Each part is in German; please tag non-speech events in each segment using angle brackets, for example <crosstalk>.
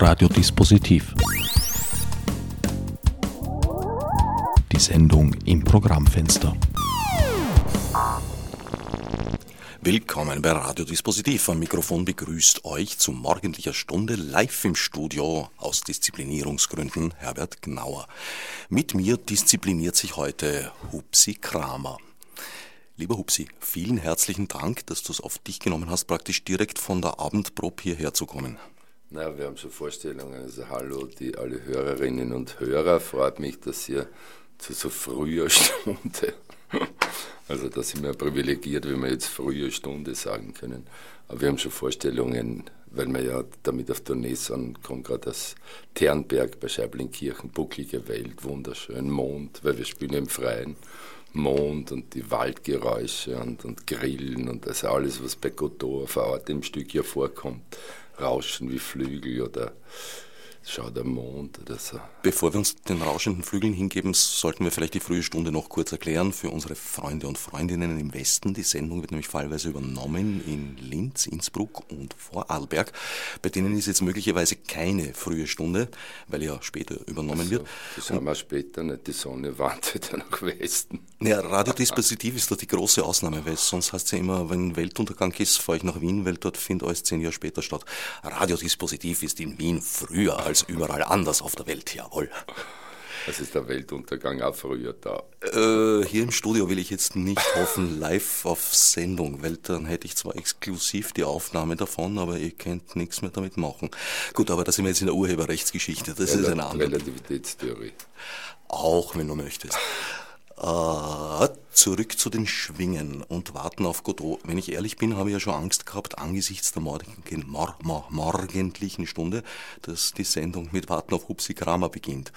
Radiodispositiv. Die Sendung im Programmfenster. Willkommen bei Radiodispositiv. Am Mikrofon begrüßt euch zu morgendlicher Stunde live im Studio aus Disziplinierungsgründen Herbert Gnauer. Mit mir diszipliniert sich heute Hupsi Kramer. Lieber Hupsi, vielen herzlichen Dank, dass du es auf dich genommen hast, praktisch direkt von der Abendprobe hierher zu kommen. Na, wir haben schon Vorstellungen. Also hallo, die alle Hörerinnen und Hörer. Freut mich, dass ihr zu so früher <laughs> Stunde, also da sind wir privilegiert, wenn wir jetzt frühe Stunde sagen können. Aber wir haben schon Vorstellungen, weil wir ja damit auf Tournee sind, kommt gerade das Ternberg bei Scheiblinkirchen, bucklige Welt, wunderschön, Mond, weil wir spielen im Freien. Mond und die Waldgeräusche und, und Grillen und also alles, was bei Godot vor Ort im Stück ja vorkommt. Rauschen wie Flügel oder Schau der Mond oder so. Bevor wir uns den rauschenden Flügeln hingeben, sollten wir vielleicht die frühe Stunde noch kurz erklären für unsere Freunde und Freundinnen im Westen. Die Sendung wird nämlich fallweise übernommen in Linz, Innsbruck und Vorarlberg. Bei denen ist jetzt möglicherweise keine frühe Stunde, weil ja später übernommen also, wird. Das haben wir später nicht. Die Sonne wandert ja nach Westen. Ja, Radiodispositiv ist da die große Ausnahme, weil sonst heißt es ja immer, wenn Weltuntergang ist, fahre ich nach Wien, weil dort findet alles zehn Jahre später statt. Radiodispositiv ist in Wien früher als überall anders auf der Welt, jawohl. Es ist der Weltuntergang auch früher da. Äh, hier im Studio will ich jetzt nicht hoffen, live auf Sendung, weil dann hätte ich zwar exklusiv die Aufnahme davon, aber ihr könnt nichts mehr damit machen. Gut, aber da sind wir jetzt in der Urheberrechtsgeschichte. Das Rel ist eine andere. Relativitätstheorie. Auch, wenn du möchtest. Äh, zurück zu den Schwingen und warten auf Godot. Wenn ich ehrlich bin, habe ich ja schon Angst gehabt, angesichts der morgen, mor, mor, morgendlichen Stunde, dass die Sendung mit Warten auf Hupsi Kramer beginnt.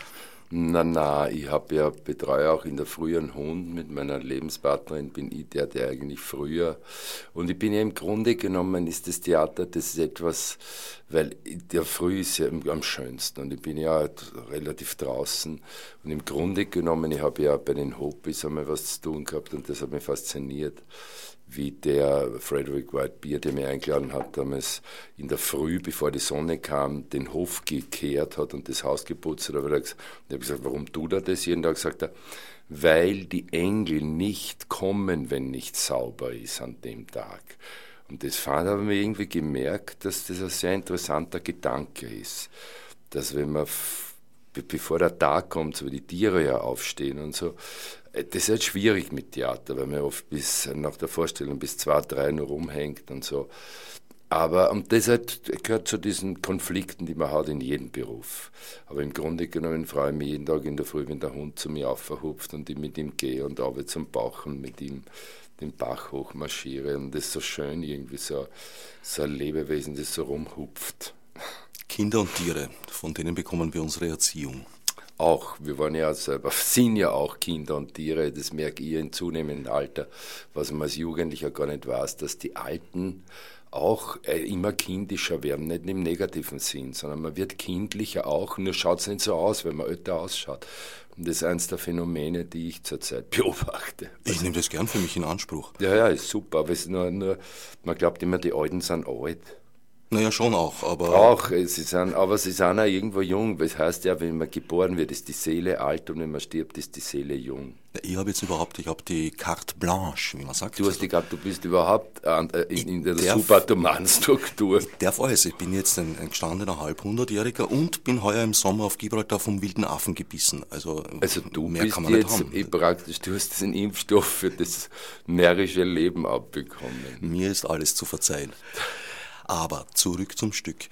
Na, na, ich habe ja betreue auch in der frühen Hund mit meiner Lebenspartnerin, bin ich der, der eigentlich früher. Und ich bin ja im Grunde genommen, ist das Theater, das ist etwas, weil der Früh ist ja am schönsten und ich bin ja halt relativ draußen. Und im Grunde genommen, ich habe ja bei den Hopis einmal was zu tun gehabt und das hat mich fasziniert wie der Frederick White Beer, der mich eingeladen hat, damals in der Früh, bevor die Sonne kam, den Hof gekehrt hat und das Haus geputzt hat. Und ich habe gesagt, warum tut er das jeden Tag? Sagt er, weil die Engel nicht kommen, wenn nicht sauber ist an dem Tag. Und das fand habe ich irgendwie gemerkt, dass das ein sehr interessanter Gedanke ist. Dass wenn man, bevor der Tag kommt, so wie die Tiere ja aufstehen und so, das ist halt schwierig mit Theater, weil man oft bis nach der Vorstellung bis zwei, drei nur rumhängt und so. Aber und das halt gehört zu diesen Konflikten, die man hat in jedem Beruf. Aber im Grunde genommen freue ich mich jeden Tag in der Früh, wenn der Hund zu mir aufverhupft und ich mit ihm gehe und arbeite zum Bauchen mit ihm den Bach hochmarschiere. Und das ist so schön, irgendwie so, so ein Lebewesen, das so rumhupft. Kinder und Tiere, von denen bekommen wir unsere Erziehung auch, wir waren ja selber, <laughs> sind ja auch Kinder und Tiere, das merke ich in zunehmendem Alter, was man als Jugendlicher gar nicht weiß, dass die Alten auch äh, immer kindischer werden, nicht im negativen Sinn, sondern man wird kindlicher auch, nur schaut es nicht so aus, wenn man älter ausschaut. Und das ist eines der Phänomene, die ich zurzeit <laughs> beobachte. Ich nehme das gern für mich in Anspruch. Ja, ja, ist super, aber es ist nur, nur man glaubt immer, die Alten sind alt. Naja, schon auch, aber. Auch, sie sind, aber sie sind auch irgendwo jung. Das heißt ja, wenn man geboren wird, ist die Seele alt und wenn man stirbt, ist die Seele jung. Ich habe jetzt überhaupt, ich habe die Carte Blanche, wie man sagt. Du hast die gehabt, du bist überhaupt äh, in, in der Subatomanstruktur. Der Fall ist, ich bin jetzt ein, ein gestandener Halbhundertjähriger und bin heuer im Sommer auf Gibraltar vom wilden Affen gebissen. Also, also du mehr bist kann man jetzt nicht haben. praktisch, du hast diesen Impfstoff für das närrische Leben abbekommen. Mir ist alles zu verzeihen. Aber zurück zum Stück.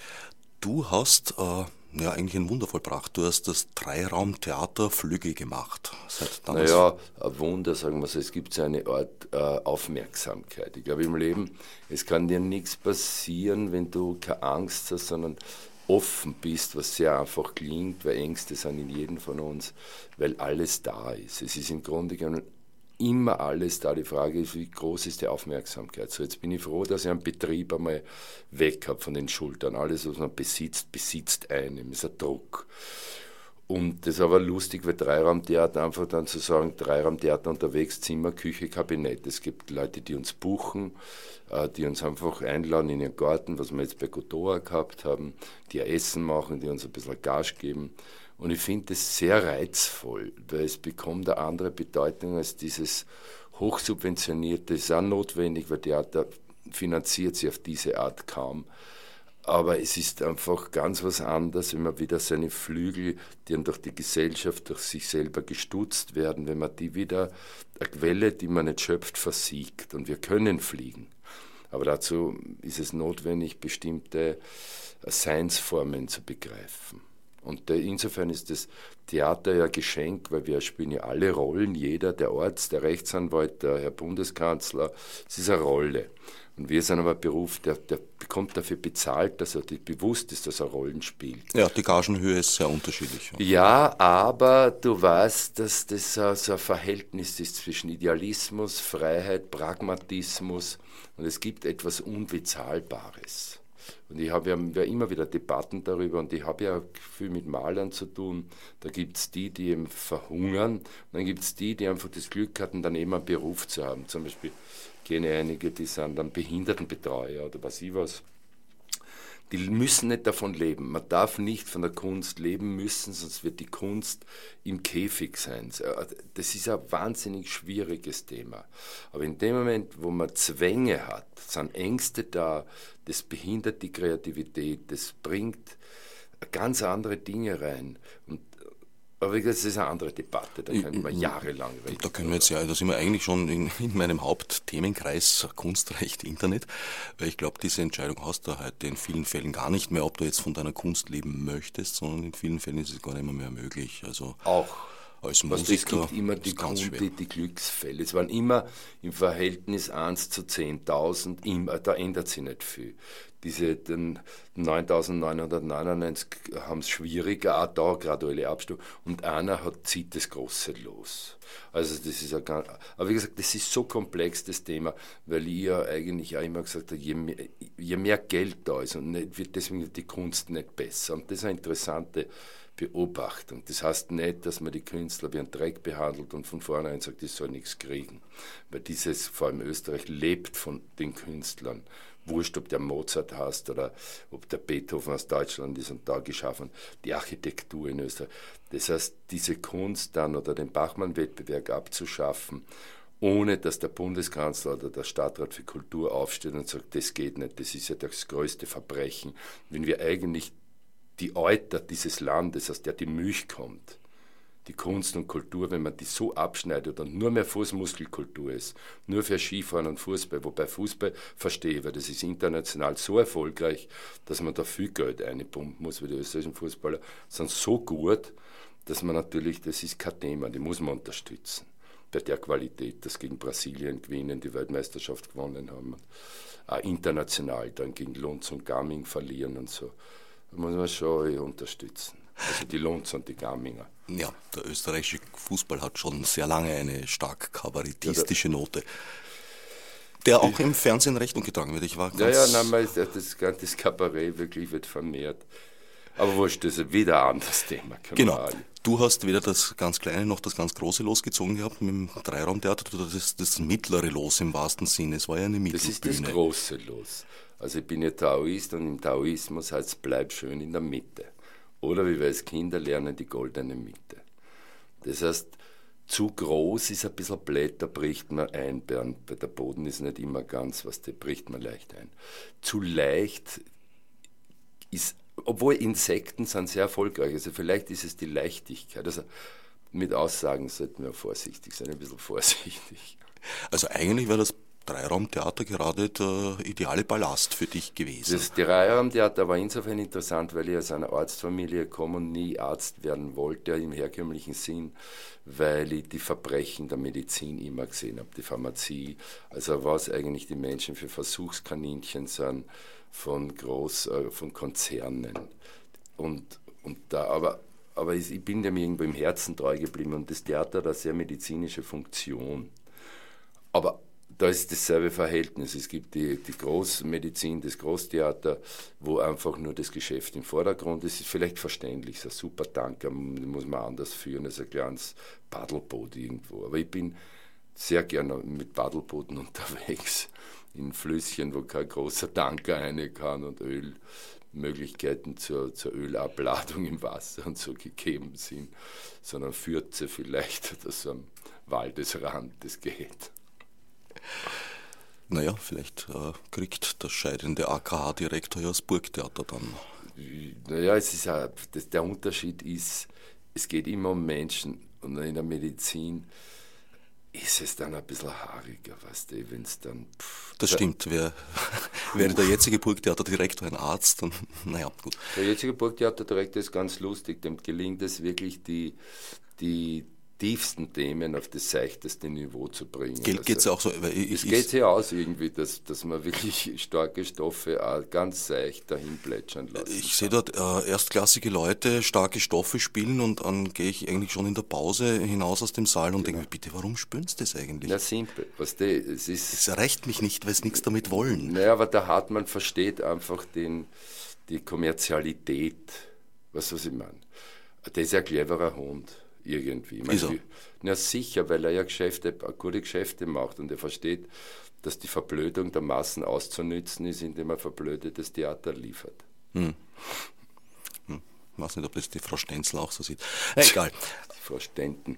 Du hast äh, ja eigentlich ein Wunder vollbracht. Du hast das Dreiraumtheater Flügel gemacht. Seit naja, ein Wunder, sagen wir so. Es gibt so eine Art äh, Aufmerksamkeit. Ich glaube im Leben, es kann dir nichts passieren, wenn du keine Angst hast, sondern offen bist, was sehr einfach klingt, weil Ängste sind in jedem von uns, weil alles da ist. Es ist im Grunde genommen immer alles da. Die Frage ist, wie groß ist die Aufmerksamkeit? So, jetzt bin ich froh, dass ich einen Betrieb einmal weg habe von den Schultern. Alles, was man besitzt, besitzt einem. ist ein Druck. Und das ist aber lustig, weil Dreiraumtheater einfach dann zu sagen, Dreiraumtheater unterwegs, Zimmer, Küche, Kabinett. Es gibt Leute, die uns buchen, äh, die uns einfach einladen in ihren Garten, was wir jetzt bei Gotoa gehabt haben, die Essen machen, die uns ein bisschen Gage geben. Und ich finde das sehr reizvoll, weil es bekommt eine andere Bedeutung als dieses hochsubventionierte, ist auch notwendig, weil Theater finanziert sich auf diese Art kaum. Aber es ist einfach ganz was anderes, wenn man wieder seine Flügel, die dann durch die Gesellschaft, durch sich selber gestutzt werden, wenn man die wieder, eine Quelle, die man nicht schöpft, versiegt. Und wir können fliegen. Aber dazu ist es notwendig, bestimmte Seinsformen zu begreifen. Und insofern ist das Theater ja Geschenk, weil wir spielen ja alle Rollen, jeder, der Arzt, der Rechtsanwalt, der Herr Bundeskanzler, es ist eine Rolle. Und wir sind aber ein Beruf, der, der bekommt dafür bezahlt, dass er bewusst ist, dass er Rollen spielt. Ja, die Gagenhöhe ist sehr unterschiedlich. Ja, aber du weißt, dass das so ein Verhältnis ist zwischen Idealismus, Freiheit, Pragmatismus und es gibt etwas Unbezahlbares. Und ich habe ja immer wieder Debatten darüber und ich habe ja viel mit Malern zu tun. Da gibt es die, die eben verhungern und dann gibt es die, die einfach das Glück hatten, dann eben einen Beruf zu haben. Zum Beispiel kenne einige, die sind dann Behindertenbetreuer oder was ich was. Die müssen nicht davon leben. Man darf nicht von der Kunst leben müssen, sonst wird die Kunst im Käfig sein. Das ist ein wahnsinnig schwieriges Thema. Aber in dem Moment, wo man Zwänge hat, sind Ängste da, das behindert die Kreativität, das bringt ganz andere Dinge rein. Und aber wie gesagt, das ist eine andere Debatte, da können wir jahrelang reden. Da können wir jetzt ja, da sind wir eigentlich schon in, in meinem Hauptthemenkreis Kunstrecht, Internet, weil ich glaube, diese Entscheidung hast du heute in vielen Fällen gar nicht mehr, ob du jetzt von deiner Kunst leben möchtest, sondern in vielen Fällen ist es gar nicht mehr, mehr möglich. Also auch als Musiker. Es gibt immer die, Kunde, die Glücksfälle. Es waren immer im Verhältnis 1 zu 10.000, da ändert sich nicht viel. Diese 9.999 haben es schwieriger, auch da graduelle Abstufung. Und einer hat, zieht das Große los. Also das ist ja aber wie gesagt, das ist so komplex, das Thema, weil ich ja eigentlich auch immer gesagt habe, je mehr, je mehr Geld da ist und nicht, wird deswegen die Kunst nicht besser. Und das ist eine interessante Beobachtung. Das heißt nicht, dass man die Künstler wie ein Dreck behandelt und von vornherein sagt, die sollen nichts kriegen. Weil dieses, vor allem Österreich, lebt von den Künstlern. Wurscht, ob der Mozart hast oder ob der Beethoven aus Deutschland ist und da geschaffen, die Architektur in Österreich. Das heißt, diese Kunst dann oder den Bachmann-Wettbewerb abzuschaffen, ohne dass der Bundeskanzler oder der Stadtrat für Kultur aufsteht und sagt, das geht nicht, das ist ja das größte Verbrechen, wenn wir eigentlich die Euter dieses Landes, aus der die Milch kommt, die Kunst und Kultur, wenn man die so abschneidet und nur mehr Fußmuskelkultur ist, nur für Skifahren und Fußball, wobei Fußball verstehe, weil das ist international so erfolgreich, dass man da viel Geld einpumpen muss, weil die österreichischen Fußballer sind so gut, dass man natürlich, das ist kein Thema, die muss man unterstützen. Bei der Qualität, dass gegen Brasilien gewinnen, die Weltmeisterschaft gewonnen haben, auch international dann gegen Lunds und Gaming verlieren und so muss man schon unterstützen. Also die Lunds und die Garminger. Ja, der österreichische Fußball hat schon sehr lange eine stark kabarettistische Note. Der auch im Fernsehen Rechnung getragen wird. Ich war ja, ja, nein, das, das Kabarett wirklich wird vermehrt. Aber wurscht, das ist wieder ein anderes Thema. Genau. Du hast weder das ganz Kleine noch das ganz Große losgezogen gehabt mit dem Dreiraumtheater, du das, das mittlere Los im wahrsten Sinne. Es war ja eine Mittelbühne. Das ist das große Los. Also ich bin ja Taoist und im Taoismus heißt es, bleib schön in der Mitte. Oder wie wir als Kinder lernen, die goldene Mitte. Das heißt, zu groß ist ein bisschen da bricht man ein, der Boden ist nicht immer ganz, was der bricht man leicht ein. Zu leicht ist, obwohl Insekten sind sehr erfolgreich, also vielleicht ist es die Leichtigkeit. Also mit Aussagen sollten wir vorsichtig sein, ein bisschen <laughs> vorsichtig. Also eigentlich wäre das Dreiraumtheater gerade der ideale Ballast für dich gewesen? Das Dreiraumtheater war insofern interessant, weil ich aus einer Arztfamilie komme und nie Arzt werden wollte im herkömmlichen Sinn, weil ich die Verbrechen der Medizin immer gesehen habe, die Pharmazie, also was eigentlich die Menschen für Versuchskaninchen sind von Groß, äh, von Konzernen. Und, und da, aber aber ich bin dem irgendwo im Herzen treu geblieben und das Theater hat eine sehr medizinische Funktion. Aber da ist dasselbe Verhältnis. Es gibt die, die Großmedizin, das Großtheater, wo einfach nur das Geschäft im Vordergrund ist. Ist vielleicht verständlich, ist ein super Tanker, muss man anders führen als ein kleines Paddelboot irgendwo. Aber ich bin sehr gerne mit Paddelbooten <laughs> unterwegs, in Flüsschen, wo kein großer Tanker rein kann und Ölmöglichkeiten zur, zur Ölabladung im Wasser und so gegeben sind, sondern Fürze vielleicht oder so am Waldesrand, das geht. Naja, vielleicht äh, kriegt der scheidende AKH-Direktor ja das Burgtheater dann. Naja, es ist auch, das, der Unterschied ist, es geht immer um Menschen und in der Medizin ist es dann ein bisschen haariger, weißt du, wenn es dann. Pff, das stimmt, wäre <laughs> wär der jetzige Burgtheaterdirektor ein Arzt, dann, <laughs> naja, gut. Der jetzige Burgtheaterdirektor ist ganz lustig, dem gelingt es wirklich, die, die, tiefsten Themen auf das seichteste Niveau zu bringen. Geht es also, auch so? Ich, es geht ja aus irgendwie, dass, dass man wirklich <laughs> starke Stoffe auch ganz seicht dahin plätschern lässt. Ich sehe dort äh, erstklassige Leute starke Stoffe spielen und dann gehe ich eigentlich schon in der Pause hinaus aus dem Saal und genau. denke mir, bitte, warum spüren sie das eigentlich? Na simpel. Was die, es, ist, es erreicht mich nicht, weil sie nichts damit wollen. Naja, aber der Hartmann versteht einfach den, die Kommerzialität. Was, was ich meine? Der ist ein cleverer Hund irgendwie. Ist er? Na sicher, weil er ja Geschäfte, gute Geschäfte macht und er versteht, dass die Verblödung der Massen auszunützen ist, indem er verblödetes Theater liefert. Hm. Hm. Ich weiß nicht, ob das die Frau Stenzel auch so sieht. Egal. <laughs> Frau Stenten.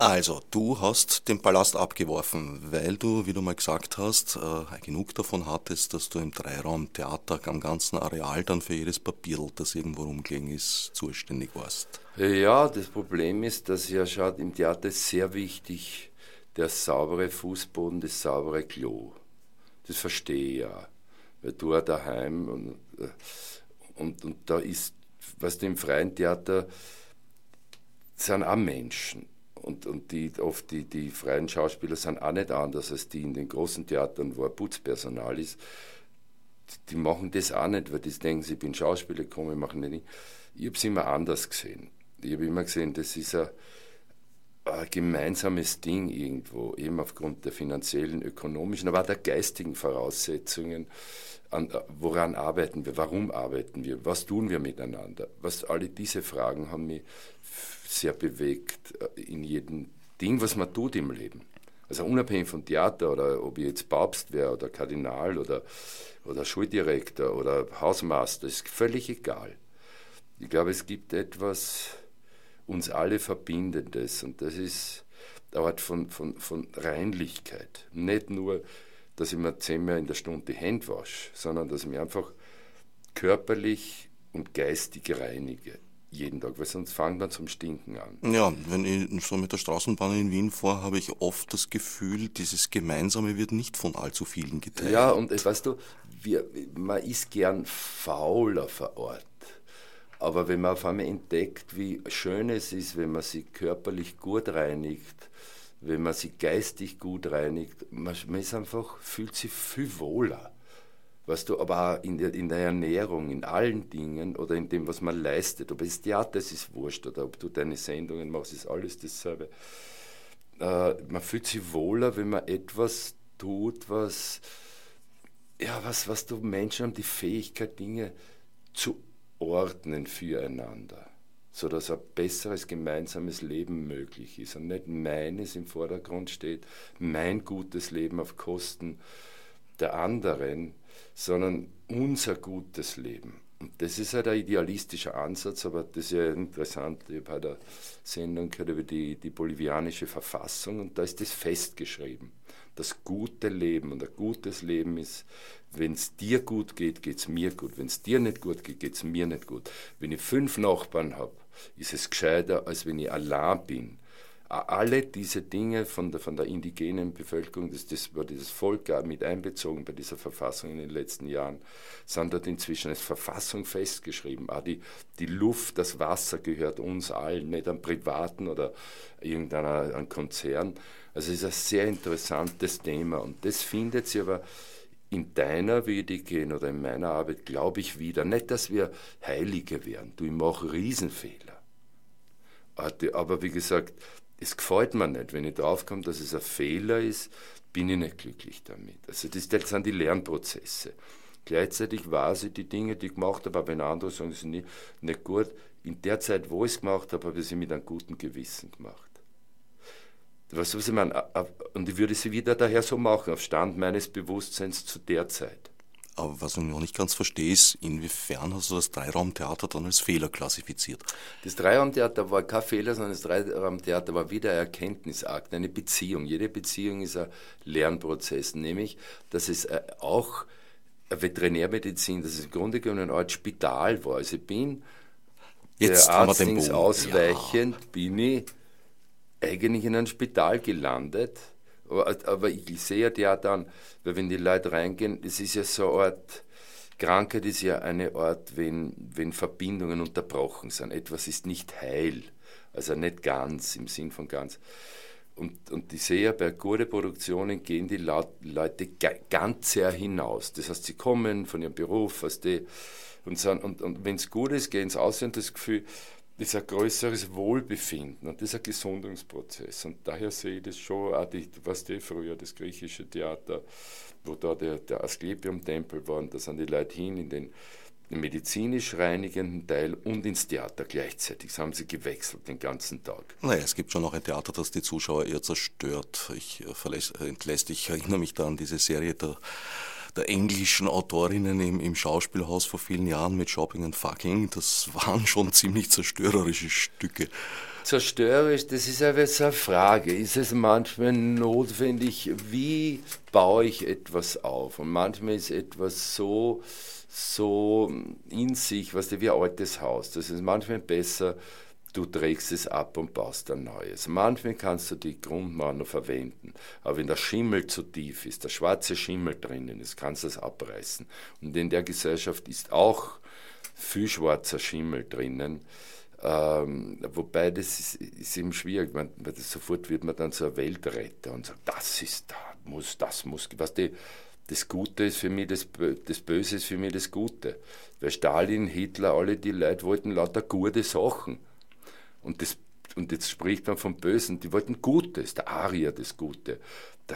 Also, du hast den Palast abgeworfen, weil du, wie du mal gesagt hast, äh, genug davon hattest, dass du im Dreiraumtheater am ganzen Areal dann für jedes Papier, das irgendwo rumgelegen ist, zuständig warst. Ja, das Problem ist, dass ja schaut, im Theater ist sehr wichtig der saubere Fußboden, das saubere Klo. Das verstehe ich ja. Weil du ja daheim und, äh, und, und da ist, was du im freien Theater sind auch Menschen und, und die, oft die, die freien Schauspieler sind auch nicht anders als die in den großen Theatern, wo ein Putzpersonal ist. Die machen das auch nicht, weil die denken, ich bin Schauspieler, komme, machen nicht. Ich habe es immer anders gesehen. Ich habe immer gesehen, das ist ein, ein gemeinsames Ding irgendwo, eben aufgrund der finanziellen, ökonomischen, aber auch der geistigen Voraussetzungen. An, woran arbeiten wir? Warum arbeiten wir? Was tun wir miteinander? Was, alle diese Fragen haben mich sehr bewegt äh, in jedem Ding, was man tut im Leben. Also unabhängig von Theater oder ob ich jetzt Papst wäre oder Kardinal oder, oder Schuldirektor oder Hausmeister, ist völlig egal. Ich glaube, es gibt etwas uns alle Verbindendes und das ist eine Art von, von, von Reinlichkeit. Nicht nur, dass ich mir zehnmal in der Stunde die Hände wasche, sondern dass ich mich einfach körperlich und geistig reinige jeden Tag, weil sonst fangen wir zum Stinken an. Ja, wenn ich so mit der Straßenbahn in Wien fahre, habe ich oft das Gefühl, dieses Gemeinsame wird nicht von allzu vielen geteilt. Ja, und weißt du, wir, man ist gern fauler vor Ort. Aber wenn man auf einmal entdeckt, wie schön es ist, wenn man sich körperlich gut reinigt, wenn man sich geistig gut reinigt, man, man ist einfach, fühlt sich viel wohler weißt du, aber auch in der, in der Ernährung, in allen Dingen oder in dem, was man leistet. Ob es Theater ist, ist wurscht oder ob du deine Sendungen machst, ist alles dasselbe. Äh, man fühlt sich wohler, wenn man etwas tut, was, ja, was, was du Menschen haben die Fähigkeit, Dinge zu ordnen füreinander, sodass ein besseres gemeinsames Leben möglich ist und nicht meines im Vordergrund steht, mein gutes Leben auf Kosten der anderen, sondern unser gutes Leben. Und das ist halt ein idealistischer Ansatz, aber das ist ja interessant. Ich habe bei der Sendung gehört über die, die bolivianische Verfassung und da ist das festgeschrieben. Das gute Leben und ein gutes Leben ist, wenn es dir gut geht, geht es mir gut. Wenn es dir nicht gut geht, geht es mir nicht gut. Wenn ich fünf Nachbarn habe, ist es gescheiter, als wenn ich allein bin alle diese Dinge von der, von der indigenen Bevölkerung, das, das war dieses Volk mit einbezogen bei dieser Verfassung in den letzten Jahren, sind dort inzwischen als Verfassung festgeschrieben. Auch die, die Luft, das Wasser gehört uns allen, nicht einem Privaten oder irgendeiner einem Konzern. Also es ist ein sehr interessantes Thema und das findet sich aber in deiner Vedik oder in meiner Arbeit, glaube ich, wieder. Nicht, dass wir Heilige wären. Du, ich mache Riesenfehler. Aber wie gesagt, es gefällt mir nicht. Wenn ich draufkomme, dass es ein Fehler ist, bin ich nicht glücklich damit. Also das, das sind die Lernprozesse. Gleichzeitig weiß ich die Dinge, die ich gemacht habe, aber wenn andere sagen, sie sind nicht, nicht gut, in der Zeit, wo ich es gemacht habe, habe ich sie mit einem guten Gewissen gemacht. Was, was ich meine, und ich würde sie wieder daher so machen, auf Stand meines Bewusstseins zu der Zeit. Aber was ich noch nicht ganz verstehe, ist, inwiefern hast du das Dreiraumtheater dann als Fehler klassifiziert? Das Dreiraumtheater war kein Fehler, sondern das Dreiraumtheater war wieder ein Erkenntnisakt, eine Beziehung. Jede Beziehung ist ein Lernprozess, nämlich, dass es äh, auch Veterinärmedizin, dass es im Grunde genommen eine Art Spital war. Also ich bin Jetzt der Arzt ausweichend, ja. bin ich eigentlich in ein Spital gelandet aber ich sehe ja dann, weil wenn die Leute reingehen, es ist ja so eine Art, Krankheit ist ja eine Art, wenn, wenn Verbindungen unterbrochen sind. Etwas ist nicht heil, also nicht ganz im Sinn von ganz. Und, und ich sehe ja, bei guten Produktionen gehen die Leute ganz sehr hinaus. Das heißt, sie kommen von ihrem Beruf, was die, und, und, und wenn es gut ist, gehen sie aus und das Gefühl, ist ein größeres Wohlbefinden und das ist ein Gesundungsprozess. Und daher sehe ich das schon, auch die, was die früher, das griechische Theater, wo da der, der Asklepium-Tempel war, und da sind die Leute hin in den medizinisch reinigenden Teil und ins Theater gleichzeitig. Das haben sie gewechselt den ganzen Tag. Naja, es gibt schon noch ein Theater, das die Zuschauer eher zerstört. Ich äh, entlässt, ich erinnere mich da an diese Serie der der englischen Autorinnen im, im Schauspielhaus vor vielen Jahren mit Shopping and Fucking, das waren schon <laughs> ziemlich zerstörerische Stücke. Zerstörerisch, das ist aber so eine Frage. Ist es manchmal notwendig, wie baue ich etwas auf? Und manchmal ist etwas so, so in sich, was wie ein altes Haus. Das ist manchmal besser, du trägst es ab und baust ein neues. Manchmal kannst du die Grundmauer noch verwenden, aber wenn der Schimmel zu tief ist, der schwarze Schimmel drinnen ist, kannst du es abreißen. Und in der Gesellschaft ist auch viel schwarzer Schimmel drinnen. Ähm, wobei das ist, ist eben schwierig, man, das sofort wird man dann so ein Weltretter und sagt, das ist da, muss, das muss, was die, das Gute ist für mich das, das Böse ist für mich das Gute. Weil Stalin, Hitler, alle die Leute wollten lauter gute Sachen. Und, das, und jetzt spricht man vom Bösen, die wollten Gutes, der Arier das Gute,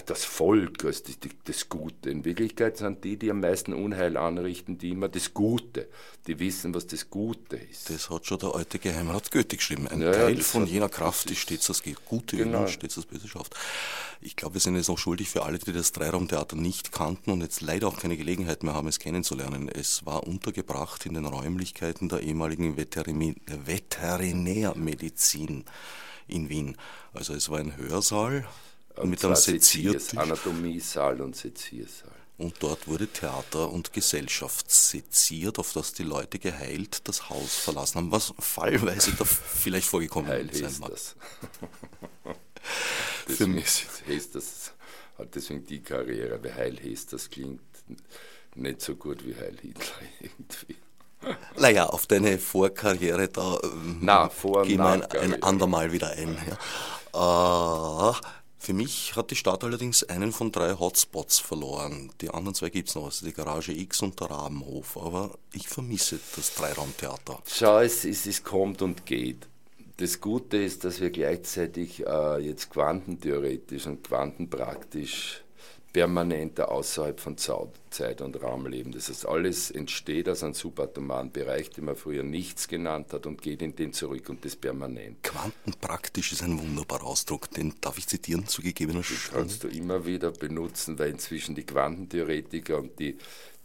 das Volk als das, das Gute. In Wirklichkeit sind die, die am meisten Unheil anrichten, die immer das Gute, die wissen, was das Gute ist. Das hat schon der alte Geheimrat Goethe geschrieben. Ein ja, Teil von jener Kraft, die stets das Gute genau. und stets das Böse schafft. Ich glaube, wir sind jetzt noch schuldig für alle, die das Dreiraumtheater nicht kannten und jetzt leider auch keine Gelegenheit mehr haben, es kennenzulernen. Es war untergebracht in den Räumlichkeiten der ehemaligen Veterinärmedizin in Wien. Also es war ein Hörsaal, und mit einem Seziertisch. Anatomiesaal und Seziersaal. Und dort wurde Theater und Gesellschaft seziert, auf das die Leute geheilt das Haus verlassen haben, was fallweise da vielleicht vorgekommen Heil sein mag. Das. <laughs> deswegen ist, heißt das, hat deswegen die Karriere, weil Heil heißt, das klingt nicht so gut wie Heil Hitler <laughs> irgendwie. Naja, auf deine Vorkarriere, da ähm, Na, vor gehen wir ein, ein andermal wieder ein. Ja. Äh, für mich hat die Stadt allerdings einen von drei Hotspots verloren. Die anderen zwei gibt es noch, also die Garage X und der Rabenhof. Aber ich vermisse das Dreiraumtheater. Schau, es, es, es kommt und geht. Das Gute ist, dass wir gleichzeitig äh, jetzt quantentheoretisch und quantenpraktisch permanenter außerhalb von Zeit und Raum leben. Das heißt, alles entsteht aus einem subatomaren Bereich, den man früher nichts genannt hat und geht in den zurück und das permanent. Quantenpraktisch ist ein wunderbarer Ausdruck, den darf ich zitieren zu gegebener Stunde. Den kannst du immer wieder benutzen, weil inzwischen die Quantentheoretiker und die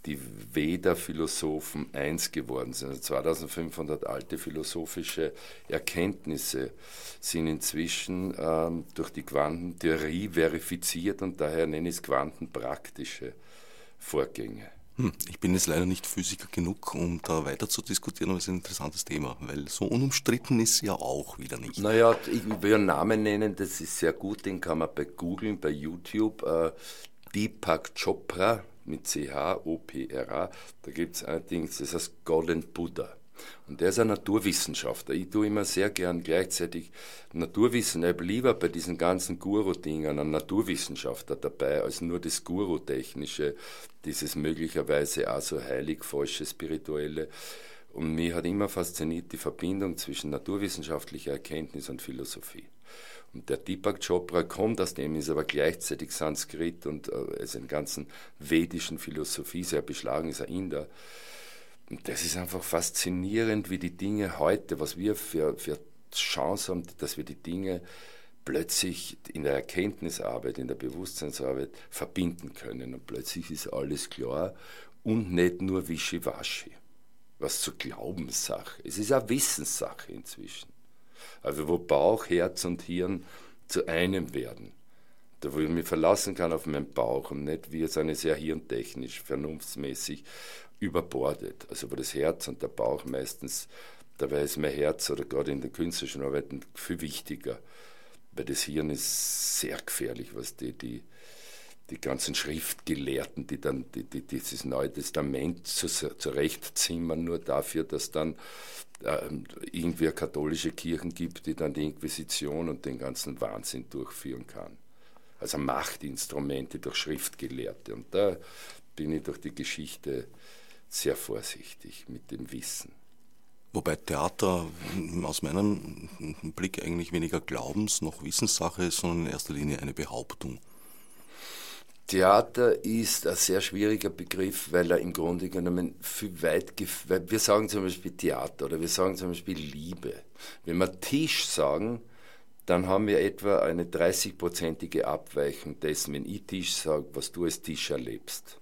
die Veda-Philosophen eins geworden sind. Also 2500 alte philosophische Erkenntnisse sind inzwischen ähm, durch die Quantentheorie verifiziert und daher nenne ich es quantenpraktische Vorgänge. Hm, ich bin jetzt leider nicht Physiker genug, um da weiter zu diskutieren, aber es ist ein interessantes Thema, weil so unumstritten ist ja auch wieder nicht. Naja, ich will einen Namen nennen, das ist sehr gut, den kann man bei Google, bei YouTube. Äh, Deepak Chopra, mit C-H-O-P-R-A. Da gibt es allerdings, das heißt Golden Buddha. Und der ist ein Naturwissenschaftler. Ich tue immer sehr gern gleichzeitig Naturwissen. Ich lieber bei diesen ganzen Guru-Dingen einen Naturwissenschaftler dabei, als nur das Guru-Technische, dieses möglicherweise auch so heilig falsche Spirituelle. Und mich hat immer fasziniert die Verbindung zwischen naturwissenschaftlicher Erkenntnis und Philosophie. Und der Deepak Chopra kommt aus dem, ist aber gleichzeitig Sanskrit und äh, ist in der ganzen vedischen Philosophie sehr beschlagen, ist ein Inder. Und das ist einfach faszinierend, wie die Dinge heute, was wir für, für Chance haben, dass wir die Dinge plötzlich in der Erkenntnisarbeit, in der Bewusstseinsarbeit verbinden können. Und plötzlich ist alles klar und nicht nur Wischiwaschi, was zur Glaubenssache. Es ist eine Wissenssache inzwischen. Also wo Bauch, Herz und Hirn zu einem werden. Da wo ich mich verlassen kann auf meinen Bauch und nicht, wir sind sehr hirntechnisch, vernunftsmäßig überbordet. Also wo das Herz und der Bauch meistens, dabei ist mein Herz oder gerade in der künstlerischen Arbeit viel wichtiger, weil das Hirn ist sehr gefährlich, was die, die, die ganzen Schriftgelehrten, die dann die, die, dieses Neue Testament zurechtzimmern, nur dafür, dass dann irgendwie eine katholische Kirchen gibt, die dann die Inquisition und den ganzen Wahnsinn durchführen kann. Also Machtinstrumente durch Schriftgelehrte. Und da bin ich durch die Geschichte sehr vorsichtig mit dem Wissen. Wobei Theater aus meinem Blick eigentlich weniger Glaubens- noch Wissenssache ist, sondern in erster Linie eine Behauptung. Theater ist ein sehr schwieriger Begriff, weil er im Grunde genommen viel weit, weil wir sagen zum Beispiel Theater oder wir sagen zum Beispiel Liebe. Wenn wir Tisch sagen, dann haben wir etwa eine 30-prozentige Abweichung dessen, wenn ich Tisch sage, was du als Tisch erlebst.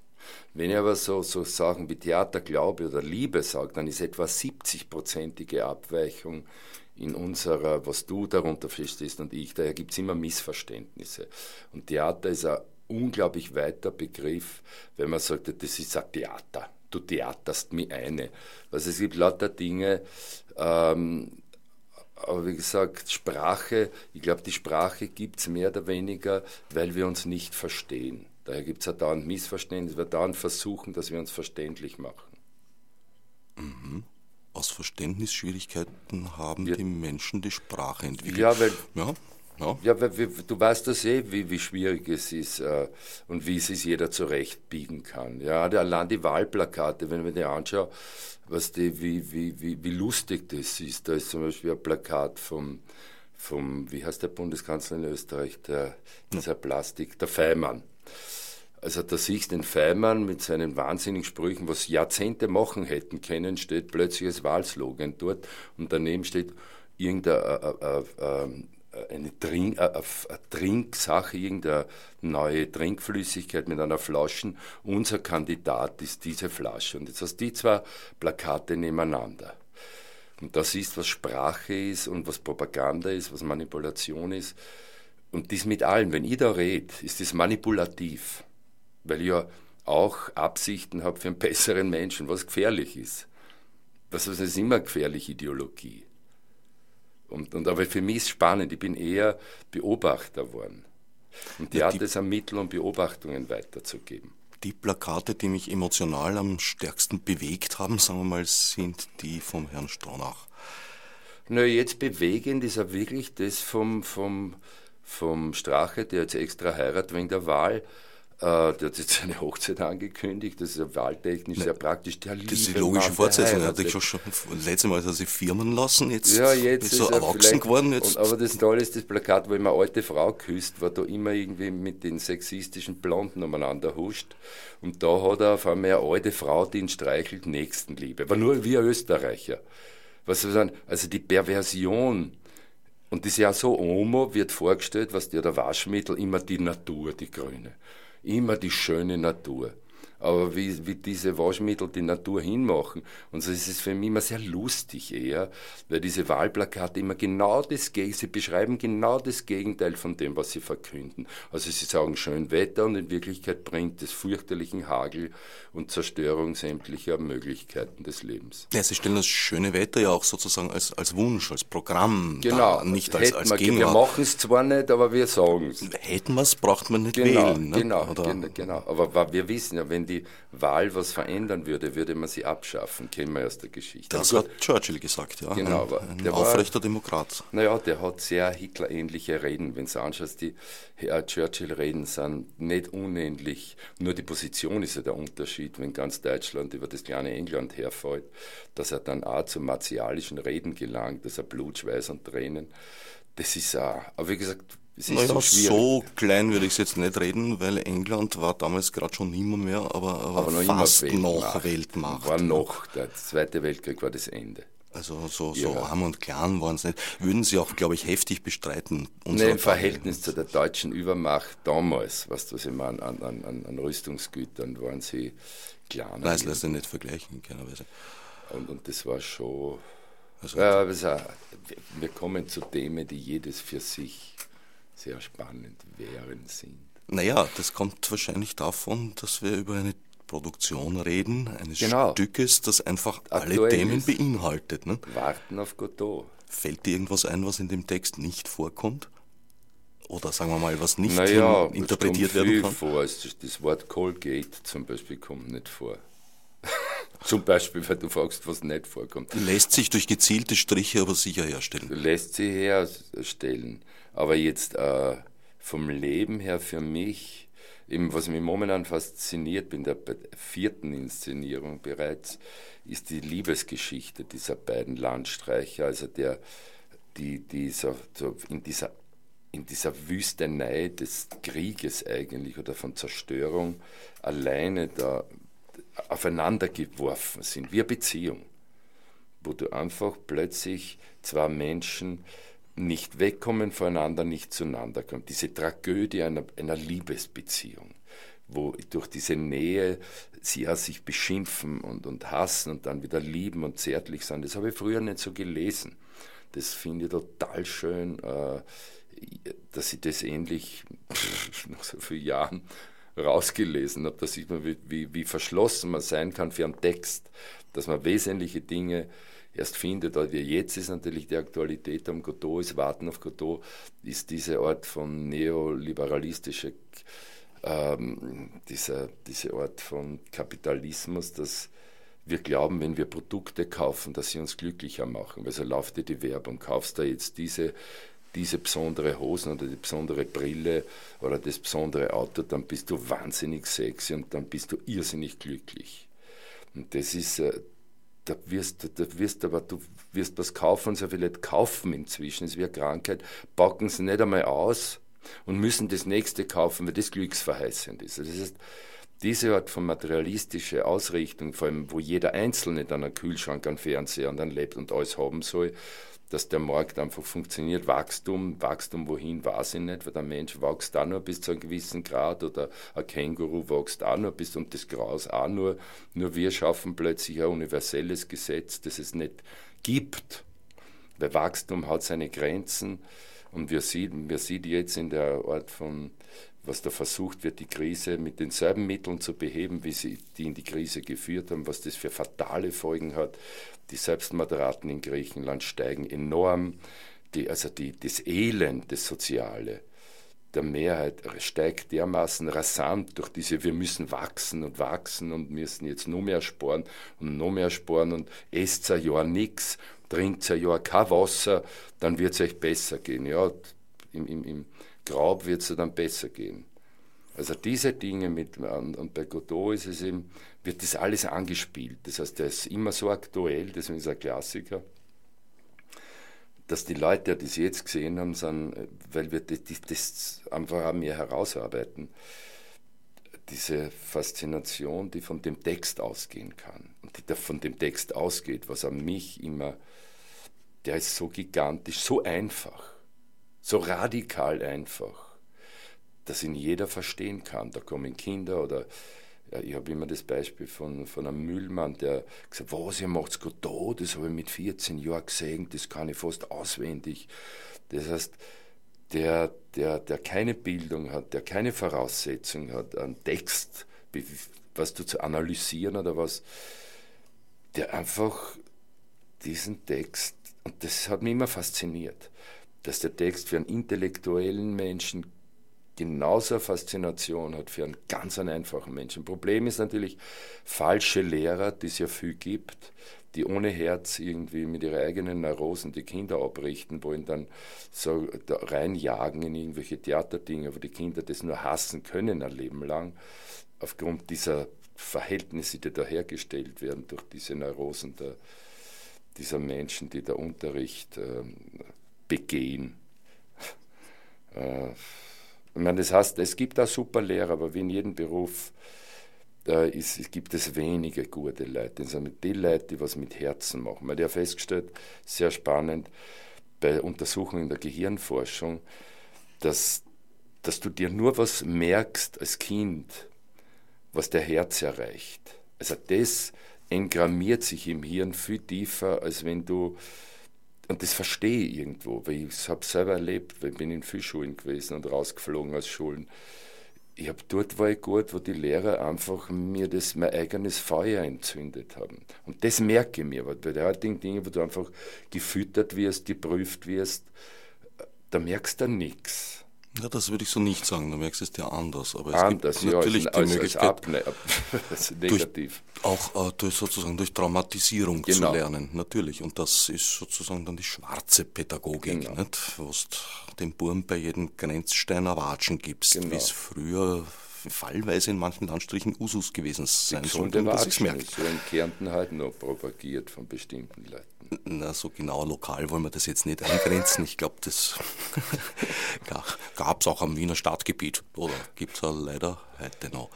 Wenn ich aber so, so Sachen wie Theater, Glaube oder Liebe sage, dann ist etwa 70-prozentige Abweichung in unserer, was du darunter verstehst und ich, daher gibt es immer Missverständnisse. Und Theater ist ein unglaublich weiter Begriff, wenn man sagt, das ist ein Theater. Du theaterst mir eine. Also es gibt lauter Dinge, ähm, aber wie gesagt, Sprache, ich glaube, die Sprache gibt es mehr oder weniger, weil wir uns nicht verstehen. Daher gibt es ja dauernd Missverständnisse, wir dauernd versuchen, dass wir uns verständlich machen. Mhm. Aus Verständnisschwierigkeiten haben wir, die Menschen die Sprache entwickelt. Ja, weil ja. Ja, ja weil, du weißt das eh, wie, wie schwierig es ist äh, und wie es sich jeder zurechtbiegen kann. Ja, allein die Wahlplakate, wenn man die anschaut, was die, wie, wie, wie, wie lustig das ist. Da ist zum Beispiel ein Plakat vom, vom wie heißt der Bundeskanzler in Österreich, der, dieser Plastik, der Feimann. Also da siehst du den Feimann mit seinen wahnsinnigen Sprüchen, was Jahrzehnte machen hätten können, steht plötzlich als Wahlslogan dort und daneben steht irgendein äh, äh, äh, eine, Trink, eine, eine Trinksache, irgendeine neue Trinkflüssigkeit mit einer Flasche. Unser Kandidat ist diese Flasche. Und jetzt hast du die zwei Plakate nebeneinander. Und das ist, was Sprache ist und was Propaganda ist, was Manipulation ist. Und das mit allem. Wenn ich da rede, ist das manipulativ. Weil ich ja auch Absichten habe für einen <laughs> besseren Menschen, was gefährlich ist. Das ist immer gefährliche Ideologie. Und, und, aber für mich ist es spannend, ich bin eher Beobachter geworden. Und die ja, hat es ein Mittel, um Beobachtungen weiterzugeben. Die Plakate, die mich emotional am stärksten bewegt haben, sagen wir mal, sind die vom Herrn Stronach. Na, jetzt bewegend ist ja wirklich das vom, vom, vom Strache, der jetzt extra heiratet wegen der Wahl. Äh, der hat jetzt seine Hochzeit angekündigt, das ist ja wahltechnisch sehr praktisch. Der das ist die logische Fortsetzung. Er hat sich schon, schon letztes Mal hat er sich firmen lassen, jetzt, ja, jetzt ist er erwachsen geworden. Jetzt. Und, aber das Tolle ist, das Plakat, wo immer eine alte Frau küsst, war da immer irgendwie mit den sexistischen Blonden umeinander huscht. Und da hat er auf einmal eine alte Frau, die ihn streichelt, Nächstenliebe. War nur wie ein Österreicher. Was soll sagen? Also die Perversion und das ist ja so Omo wird vorgestellt, was dir der Waschmittel immer die Natur, die Grüne immer die schöne Natur. Aber wie, wie diese Waschmittel die Natur hinmachen. Und so ist es für mich immer sehr lustig eher, weil diese Wahlplakate immer genau das Gegenteil, sie beschreiben genau das Gegenteil von dem, was sie verkünden. Also sie sagen schön Wetter und in Wirklichkeit bringt es fürchterlichen Hagel und Zerstörung sämtlicher Möglichkeiten des Lebens. Ja, sie stellen das schöne Wetter ja auch sozusagen als, als Wunsch, als Programm genau, dar, nicht als, als wir, Wir machen es zwar nicht, aber wir sagen es. Hätten wir es, braucht man nicht genau, wählen. Ne? Genau, Oder? genau. Aber wir wissen ja, wenn die Wahl was verändern würde, würde man sie abschaffen, kennen wir aus der Geschichte. Das hat Churchill gesagt, ja. Genau, aber ein, ein aufrechter war, Demokrat. Naja, der hat sehr Hitler-ähnliche Reden. Wenn du anschaust, die Churchill-Reden sind nicht unähnlich. Nur die Position ist ja der Unterschied, wenn ganz Deutschland über das kleine England herfällt, dass er dann auch zu martialischen Reden gelangt, dass er Blut, Schweiß und Tränen das ist auch, aber wie gesagt, es ist naja, so klein würde ich es jetzt nicht reden, weil England war damals gerade schon nimmer mehr, aber, aber, aber noch fast immer noch Weltmacht. War noch, der Zweite Weltkrieg war das Ende. Also so, so Ja. arm und klein waren sie nicht. Würden sie auch, glaube ich, heftig bestreiten. Nee, Im Verhältnis zu der deutschen Übermacht damals, was du, was ich meine, an, an, an Rüstungsgütern waren sie kleiner. Nein, das lässt sich nicht vergleichen, in keiner Weise. Und, und das war schon. Also, Ja, aber es wir kommen zu Themen, die jedes für sich sehr spannend wären sind. Naja, das kommt wahrscheinlich davon, dass wir über eine Produktion reden, eines Genau. Stückes, das einfach alle Aktuell Themen ist. beinhaltet. Ne? Warten auf Godot. Fällt dir irgendwas ein, was in dem Text nicht vorkommt? Oder sagen wir mal, was nicht Naja, interpretiert werden kann? vor. Das Wort Colgate zum Beispiel kommt nicht vor. Zum Beispiel, weil du fragst, was nicht vorkommt. Lässt sich durch gezielte Striche aber sicher herstellen. lässt sie herstellen. Aber jetzt äh, vom Leben her für mich, eben was mich momentan fasziniert, bin der bei der vierten Inszenierung bereits, ist die Liebesgeschichte dieser beiden Landstreicher, also der, die, die so, so in dieser in dieser Wüstenei des Krieges eigentlich oder von Zerstörung alleine da aufeinander geworfen sind, wie eine Beziehung wo du einfach plötzlich zwei Menschen nicht wegkommen voneinander, nicht zueinander kommen. Diese Tragödie einer, einer Liebesbeziehung, wo durch diese Nähe sie ja sich beschimpfen und, und hassen und dann wieder lieben und zärtlich sein. Das habe ich früher nicht so gelesen. Das finde ich total schön, äh, dass ich das ähnlich <laughs> nach so vielen Jahren rausgelesen habe. Da sieht man, wie, wie, verschlossen man sein kann für einen Text, dass man wesentliche Dinge erst findet. Aber jetzt ist natürlich die Aktualität am Godot, ist Warten auf Godot, ist diese Art von neoliberalistischer, ähm, dieser, diese Art von Kapitalismus, dass wir glauben, wenn wir Produkte kaufen, dass sie uns glücklicher machen. Also läuft dir die Werbung, kaufst da jetzt diese, diese besondere Hosen oder die besondere Brille oder das besondere Auto, dann bist du wahnsinnig sexy und dann bist du irrsinnig glücklich. Und das ist, äh, da wirst da wirst aber du wirst was kaufen, so viele kaufen inzwischen, es ist wie eine Krankheit, packen sie nicht einmal aus und müssen das nächste kaufen, weil das glücksverheißend ist. Also das heißt, diese Art von materialistische Ausrichtung, vor allem wo jeder Einzelne dann einen Kühlschrank, einen Fernseher und dann lebt und alles haben soll, dass der Markt einfach funktioniert. Wachstum, Wachstum wohin, weiß ich nicht, weil der Mensch wächst auch nur bis zu einem gewissen Grad oder ein Känguru wächst auch nur bis und das Gras auch nur. Nur wir schaffen plötzlich ein universelles Gesetz, das es nicht gibt. Weil Wachstum hat seine Grenzen und wir sehen, wir sehen jetzt in der Art von, was da versucht wird, die Krise mit denselben Mitteln zu beheben, wie sie die in die Krise geführt haben, was das für fatale Folgen hat. Die Selbstmordraten in Griechenland steigen enorm. Die, also die, das Elend, das Soziale der Mehrheit steigt dermaßen rasant durch diese, wir müssen wachsen und wachsen und müssen jetzt noch mehr sparen und noch mehr sparen und esst ein Jahr nichts, trinkt ein Jahr kein Wasser, dann wird es euch besser gehen. Ja, im, im, im Grab wird es dann besser gehen. Also diese Dinge mit, und bei Godot ist es eben, wird das alles angespielt. Das heißt, der ist immer so aktuell, deswegen ist er Klassiker dass die Leute, die es jetzt gesehen haben, sind, weil wir das, das einfach an mir herausarbeiten, diese Faszination, die von dem Text ausgehen kann und die von dem Text ausgeht, was an mich immer, der ist so gigantisch, so einfach, so radikal einfach, dass ihn jeder verstehen kann. Da kommen Kinder oder ich habe immer das Beispiel von, von einem Müllmann, der gesagt hat, was, ihr macht's Godot, das habe ich mit 14 Jahren gesehen, das kann ich fast auswendig. Das heißt, der, der, der keine Bildung hat, der keine Voraussetzung hat, einen Text, was du zu analysieren oder was, der einfach diesen Text, und das hat mich immer fasziniert, dass der Text für einen intellektuellen Menschen genauso eine Faszination hat für einen ganz einen einfachen Menschen. Problem ist natürlich falsche Lehrer, die es ja viel gibt, die ohne Herz irgendwie mit ihren eigenen Neurosen die Kinder abrichten wollen, dann so reinjagen in irgendwelche Theaterdinge, wo die Kinder das nur hassen können ein Leben lang, aufgrund dieser Verhältnisse, die da hergestellt werden durch diese Neurosen der, dieser Menschen, die der Unterricht äh, begehen Äh, ich meine, das heißt, es gibt auch super Lehrer, aber wie in jedem Beruf äh, ist, gibt es wenige gute Leute. Das sind die Leute, die was mit Herzen machen. Man hat ja festgestellt, sehr spannend, bei Untersuchungen in der Gehirnforschung, dass, dass du dir nur was merkst als Kind, was der Herz erreicht. Also das engrammiert sich im Hirn viel tiefer, als wenn du und das verstehe ich irgendwo, weil ich es habe selber erlebt, weil ich bin in Fischschulen gewesen und rausgeflogen aus Schulen. Ich habe dort war ich gut, wo die Lehrer einfach mir das mein eigenes Feuer entzündet haben. Und das merke ich mir, weil bei den heutigen Dingen, wo du einfach gefüttert wirst, geprüft wirst, da merkst du nichts. Ja, das würde ich so nicht sagen, du merkst es dir anders. Aber es anders, gibt natürlich ja, als, die Möglichkeit, als <laughs> negativ. Durch, auch äh, durch, sozusagen durch Traumatisierung genau. zu lernen, natürlich. Und das ist sozusagen dann die schwarze Pädagogik, genau. nicht? wo du dem Burm bei jedem Grenzstein erwatschen gibst, genau. wie es früher fallweise in manchen Landstrichen Usus gewesen sein sollte. Und das ist so in Kärnten halt noch propagiert von bestimmten Leuten. Na, so genau lokal wollen wir das jetzt nicht eingrenzen. Ich glaube, das <laughs> gab es auch am Wiener Stadtgebiet oder gibt es ja leider heute noch.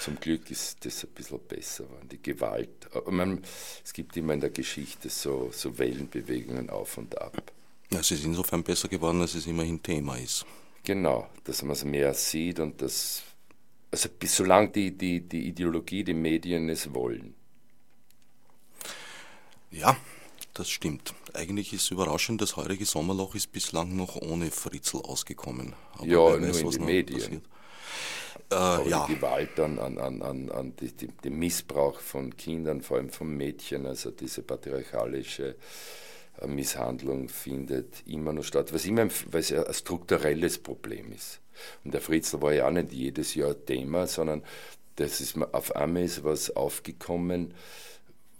Zum Glück ist das ein bisschen besser Die Gewalt, meine, es gibt immer in der Geschichte so, so Wellenbewegungen auf und ab. Ja, es ist insofern besser geworden, als es immerhin Thema ist. Genau, dass man es mehr sieht und dass, also bis solange die, die, die Ideologie, die Medien es wollen. Ja, das stimmt. Eigentlich ist überraschend, das heurige Sommerloch ist bislang noch ohne Fritzel ausgekommen. Aber ja, nur weiß, in den Medien. Äh, ja. Die Gewalt an, an, an, an die, die, den Missbrauch von Kindern, vor allem von Mädchen, also diese patriarchalische äh, Misshandlung findet immer noch statt, was immer es ein strukturelles Problem ist. Und der Fritzl war ja auch nicht jedes Jahr Thema, sondern das ist auf einmal ist was aufgekommen,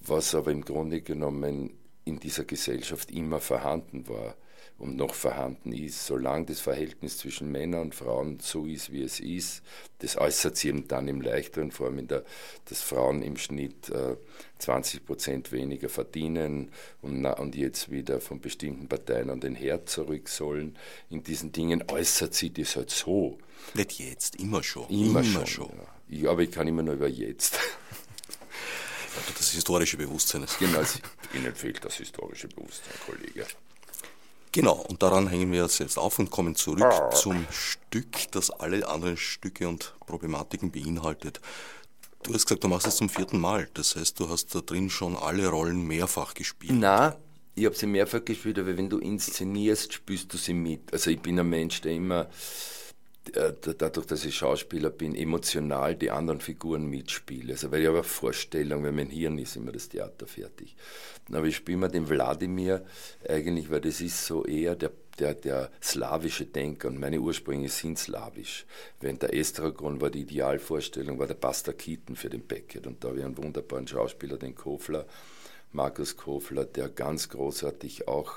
was aber im Grunde genommen in dieser Gesellschaft immer vorhanden war und noch vorhanden ist, solange das Verhältnis zwischen Männern und Frauen so ist, wie es ist. Das äußert sich eben dann im leichteren Form, in der, dass Frauen im Schnitt äh, 20 Prozent weniger verdienen und, und jetzt wieder von bestimmten Parteien an den Herd zurück sollen. In diesen Dingen äußert sich das halt so. Nicht jetzt, immer schon. Immer, immer schon. schon. Ja. Ich, aber ich kann immer nur über jetzt. <laughs> das historische Bewusstsein. Genau, Ihnen fehlt das historische Bewusstsein, Kollege. Genau, und daran hängen wir jetzt, jetzt auf und kommen zurück ah. zum Stück, das alle anderen Stücke und Problematiken beinhaltet. Du hast gesagt, du machst es zum vierten Mal. Das heißt, du hast da drin schon alle Rollen mehrfach gespielt. Na, ich habe sie mehrfach gespielt, aber wenn du inszenierst, spürst du sie mit. Also ich bin ein Mensch, der immer dadurch, dass ich Schauspieler bin, emotional die anderen Figuren mitspiele. Also, weil ich habe eine Vorstellung, wenn mein Hirn ist, immer das Theater fertig. Aber ich spiele mir den Wladimir eigentlich, weil das ist so eher der, der, der slawische Denker und meine Ursprünge sind slawisch. Während der Estragon war die Idealvorstellung, war der Buster Keaton für den Beckett und da habe ich einen wunderbaren Schauspieler, den Kofler, Markus Kofler, der ganz großartig auch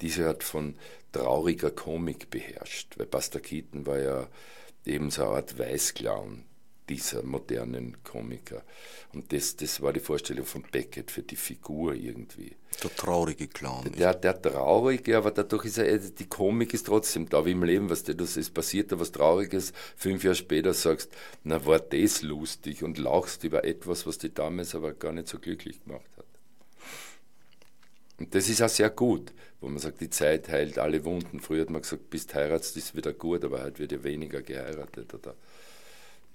diese Art von trauriger Komik beherrscht. Weil Buster Keaton war ja eben so eine Art Weißclown dieser modernen Komiker. Und das, das war die Vorstellung von Beckett für die Figur irgendwie. Der traurige Clown. Der, der traurige, aber dadurch ist er, die Komik ist trotzdem da, wie im Leben, was dir das ist passiert, da was Trauriges, fünf Jahre später sagst, na war das lustig und lachst über etwas, was dich damals aber gar nicht so glücklich gemacht hat. Und das ist auch sehr gut, wo man sagt, die Zeit heilt alle Wunden. Früher hat man gesagt, bis du heiratest, ist wieder gut, aber heute wird ja weniger geheiratet oder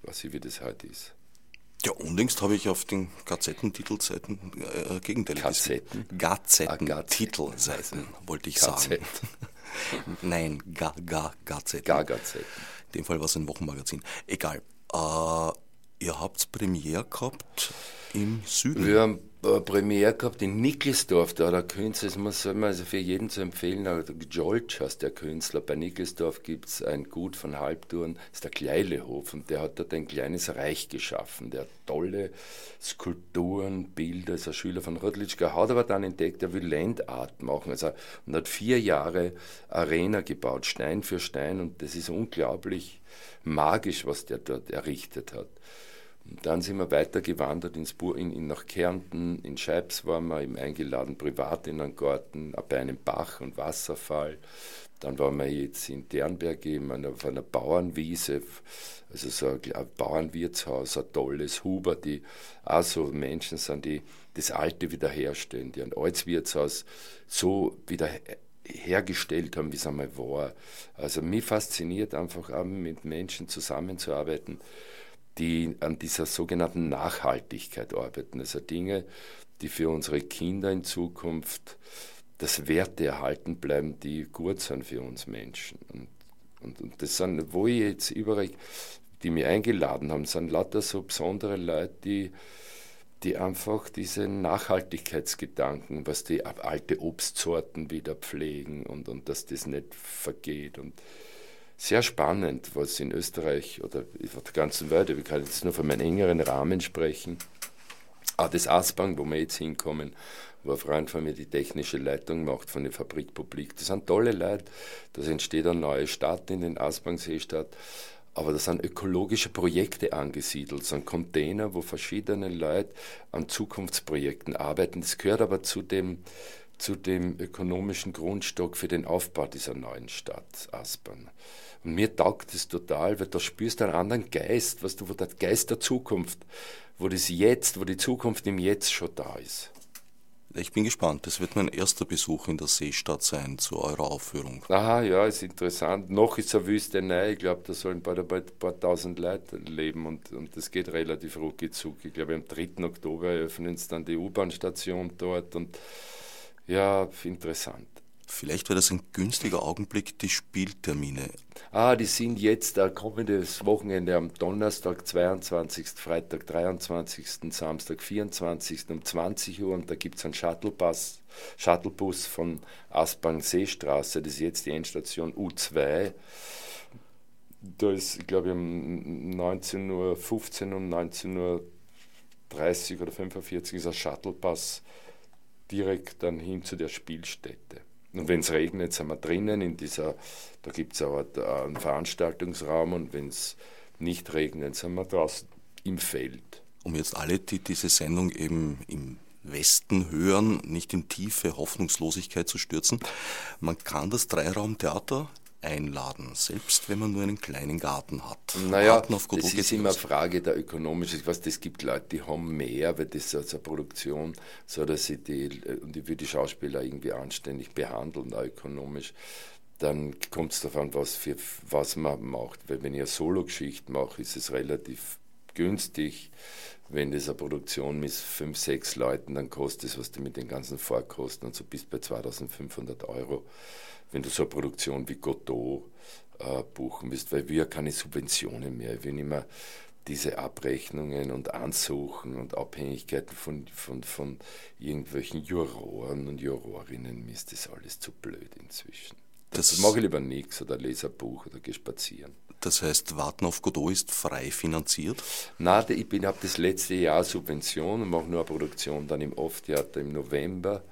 weiß ich, wie das heute ist. Ja, unlängst habe ich auf den Gazettentitelseiten äh, Gegenteil Gazetten? Gazetten, ah, Titelseiten, wollte ich Gazett. sagen. <laughs> Nein, ga, ga, Gazetten. Gar Gazetten. In dem Fall war es ein Wochenmagazin. Egal. Äh, ihr habt Premiere gehabt im Süden. Wir haben äh, Premiere gehabt in Nickelsdorf, da der Künstler, das muss man also für jeden zu empfehlen, George heißt der Künstler, bei Nickelsdorf gibt es ein Gut von Halbtouren, das ist der Kleilehof und der hat dort ein kleines Reich geschaffen, der hat tolle Skulpturen, Bilder, ist ein Schüler von Rudlitschka, hat aber dann entdeckt, er will Landart machen, also und hat vier Jahre Arena gebaut, Stein für Stein und das ist unglaublich magisch, was der dort errichtet hat. Dann sind wir weiter gewandert ins Bur, in, in, nach Kärnten, in Scheibs waren wir eben eingeladen, privat in einen Garten, bei einem Bach und Wasserfall. Dann waren wir jetzt in Dernberg eben auf einer Bauernwiese, also so ein Bauernwirtshaus, ein tolles Huber, die auch so Menschen sind, die das Alte wiederherstellen, die ein altes Wirtshaus so wieder hergestellt haben, wie es einmal war. Also mich fasziniert einfach auch mit Menschen zusammenzuarbeiten, die an dieser sogenannten Nachhaltigkeit arbeiten. Also Dinge, die für unsere Kinder in Zukunft das Werte erhalten bleiben, die gut sind für uns Menschen. Und, und, und das sind, wo ich jetzt überall, die mich eingeladen haben, sind lauter so besondere Leute, die, die einfach diesen Nachhaltigkeitsgedanken, was die alte Obstsorten wieder pflegen und, und dass das nicht vergeht. Und sehr spannend, was in Österreich oder auf der ganzen Welt, ich kann jetzt nur von meinem engeren Rahmen sprechen, auch das Aspang, wo wir jetzt hinkommen, wo ein Freund von mir die technische Leitung macht von der Fabrik Publik. Das sind tolle Leute. Da entsteht eine neue Stadt in den Aspang-Seestadt. Aber da sind ökologische Projekte angesiedelt, so ein Container, wo verschiedene Leute an Zukunftsprojekten arbeiten. Das gehört aber zu dem, zu dem ökonomischen Grundstock für den Aufbau dieser neuen Stadt, Aspern. Und mir taugt das total, weil da spürst du einen anderen Geist, was du, wo der Geist der Zukunft, wo das Jetzt, wo die Zukunft im Jetzt schon da ist. Ich bin gespannt. Das wird mein erster Besuch in der Seestadt sein zu eurer Aufführung. Aha, ja, ist interessant. Noch ist eine Wüstenei. Ich glaube, da sollen bald ein paar, tausend Leute leben und, und das geht relativ ruckig zug. Ich glaube, am 3. Oktober eröffnen sie dann die U-Bahn-Station dort und ja, interessant. Vielleicht wäre das ein günstiger Augenblick, die Spieltermine. Ah, die sind jetzt da kommendes Wochenende am Donnerstag 22., Freitag 23., Samstag 24. um 20 Uhr und da gibt es einen Shuttlebus, Shuttlebus von Aspang Seestraße, das ist jetzt die Endstation U2. Da ist, glaube ich, um 19.15 Uhr und 19.30 Uhr oder 45 ist ein Shuttlebus direkt dann hin zu der Spielstätte. Und wenn es regnet, sind wir drinnen in dieser, da gibt es auch einen Veranstaltungsraum und wenn es nicht regnet, sind wir draußen im Feld. Um jetzt alle, die diese Sendung eben im Westen hören, nicht in tiefe Hoffnungslosigkeit zu stürzen, man kann das Dreiraumtheater einladen, selbst wenn man nur einen kleinen Garten hat. Naja, das ist immer eine Frage der ökonomischen. Ich weiß, es gibt Leute, die haben mehr, weil das ist eine Produktion, so dass sie die, und ich will die Schauspieler irgendwie anständig behandeln, auch ökonomisch. Dann kommt es darauf an, was, für, was man macht. Weil wenn ich eine Solo-Geschichte mache, ist es relativ günstig. Wenn das eine Produktion mit fünf, sechs Leuten, dann kostet es, was die mit den ganzen Vorkosten und so bis bei 2500 Euro wenn du so eine Produktion wie Godot äh, buchen willst, weil wir keine Subventionen mehr, wir nicht mehr diese Abrechnungen und Ansuchen und Abhängigkeiten von, von, von irgendwelchen Juroren und Jurorinnen, mir ist das alles zu blöd inzwischen. Das, das mache ich lieber nichts oder lese ein Buch oder gehe spazieren. Das heißt, Warten auf Godot ist frei finanziert? Nein, ich habe das letzte Jahr Subvention und mache nur eine Produktion dann im Off-Theater im November.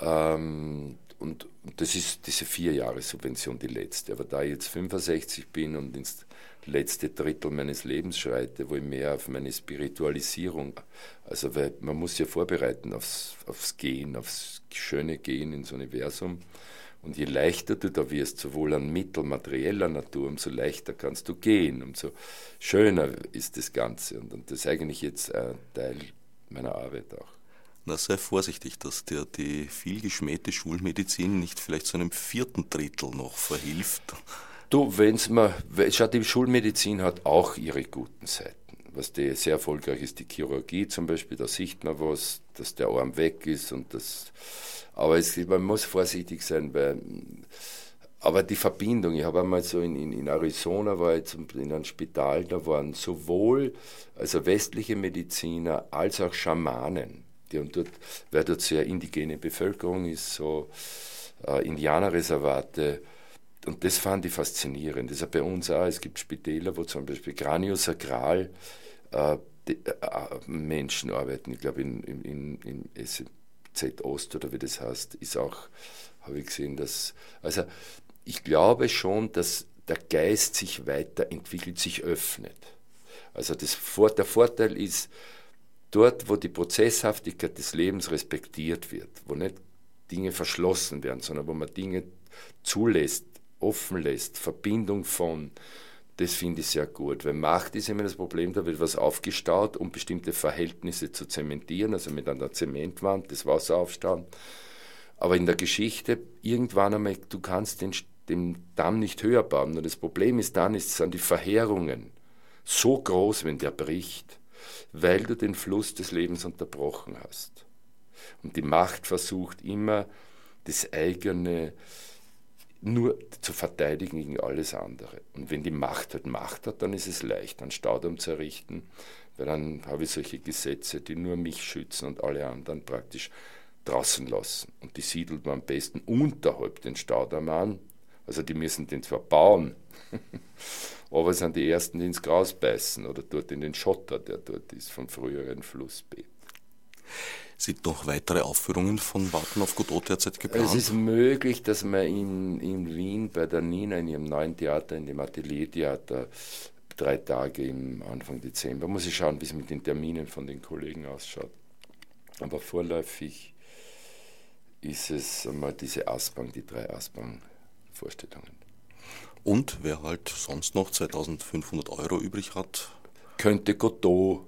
Ähm, und das ist diese vier Jahre Subvention die letzte. Aber da ich jetzt 65 bin und ins letzte Drittel meines Lebens schreite, wo ich mehr auf meine Spiritualisierung, also weil man muss ja vorbereiten aufs, aufs Gehen, aufs schöne Gehen ins Universum. Und je leichter du da wirst, sowohl an Mittel materieller Natur, umso leichter kannst du gehen, umso schöner ist das Ganze. Und, und das ist eigentlich jetzt ein Teil meiner Arbeit auch. Na, sei vorsichtig, dass dir die viel geschmähte Schulmedizin nicht vielleicht zu einem vierten Drittel noch verhilft. Du, wenn's mal, schau, die Schulmedizin hat auch ihre guten Seiten. Was die sehr erfolgreich ist, die Chirurgie zum Beispiel, da sieht man was, dass der Arm weg ist und das, aber es, man muss vorsichtig sein, weil, aber die Verbindung, ich habe einmal so in, in, in Arizona, war jetzt in einem Spital, da waren sowohl also westliche Mediziner als auch Schamanen die und dort, weil dort sehr indigene Bevölkerung ist, so äh, Indianerreservate. Und das fand ich faszinierend. Das ist ja bei uns auch. Es gibt Spitäler, wo zum Beispiel Craniosakral äh, die, äh, Menschen arbeiten. Ich glaube, in, in, in SZ Ost oder wie das heißt, ist auch, habe ich gesehen, dass. Also, ich glaube schon, dass der Geist sich weiterentwickelt, sich öffnet. Also das, der Vorteil ist, dort, wo die Prozesshaftigkeit des Lebens respektiert wird, wo nicht Dinge verschlossen werden, sondern wo man Dinge zulässt, offen lässt, Verbindung von, das finde ich sehr gut, weil Macht ist immer das Problem, da wird was aufgestaut, um bestimmte Verhältnisse zu zementieren, also mit einer Zementwand das Wasser aufstauen. Aber in der Geschichte, irgendwann einmal, du kannst den, den Damm nicht höher bauen. Und das Problem ist dann, ist, sind die Verheerungen so groß, wenn der bricht, weil du den Fluss des Lebens unterbrochen hast. Und die Macht versucht immer, das eigene nur zu verteidigen gegen alles andere. Und wenn die Macht halt Macht hat, dann ist es leicht, einen Staudamm zu errichten, weil dann habe ich solche Gesetze, die nur mich schützen und alle anderen praktisch draußen lassen. Und die siedelt man am besten unterhalb den Staudamm an. Also die müssen den zwar bauen, <laughs> aber es sind die Ersten, die ins Gras beißen oder dort in den Schotter, der dort ist, vom früheren Flussbett. Sind noch weitere Aufführungen von Warten auf Godot derzeit geplant? Es ist möglich, dass man in, in Wien bei der Nina in ihrem neuen Theater, in dem Ateliertheater, drei Tage im Anfang Dezember, muss ich schauen, wie es mit den Terminen von den Kollegen ausschaut. Aber vorläufig ist es einmal diese Aspang, die drei Aspang-Vorstellungen. Und wer halt sonst noch 2500 Euro übrig hat, könnte Godot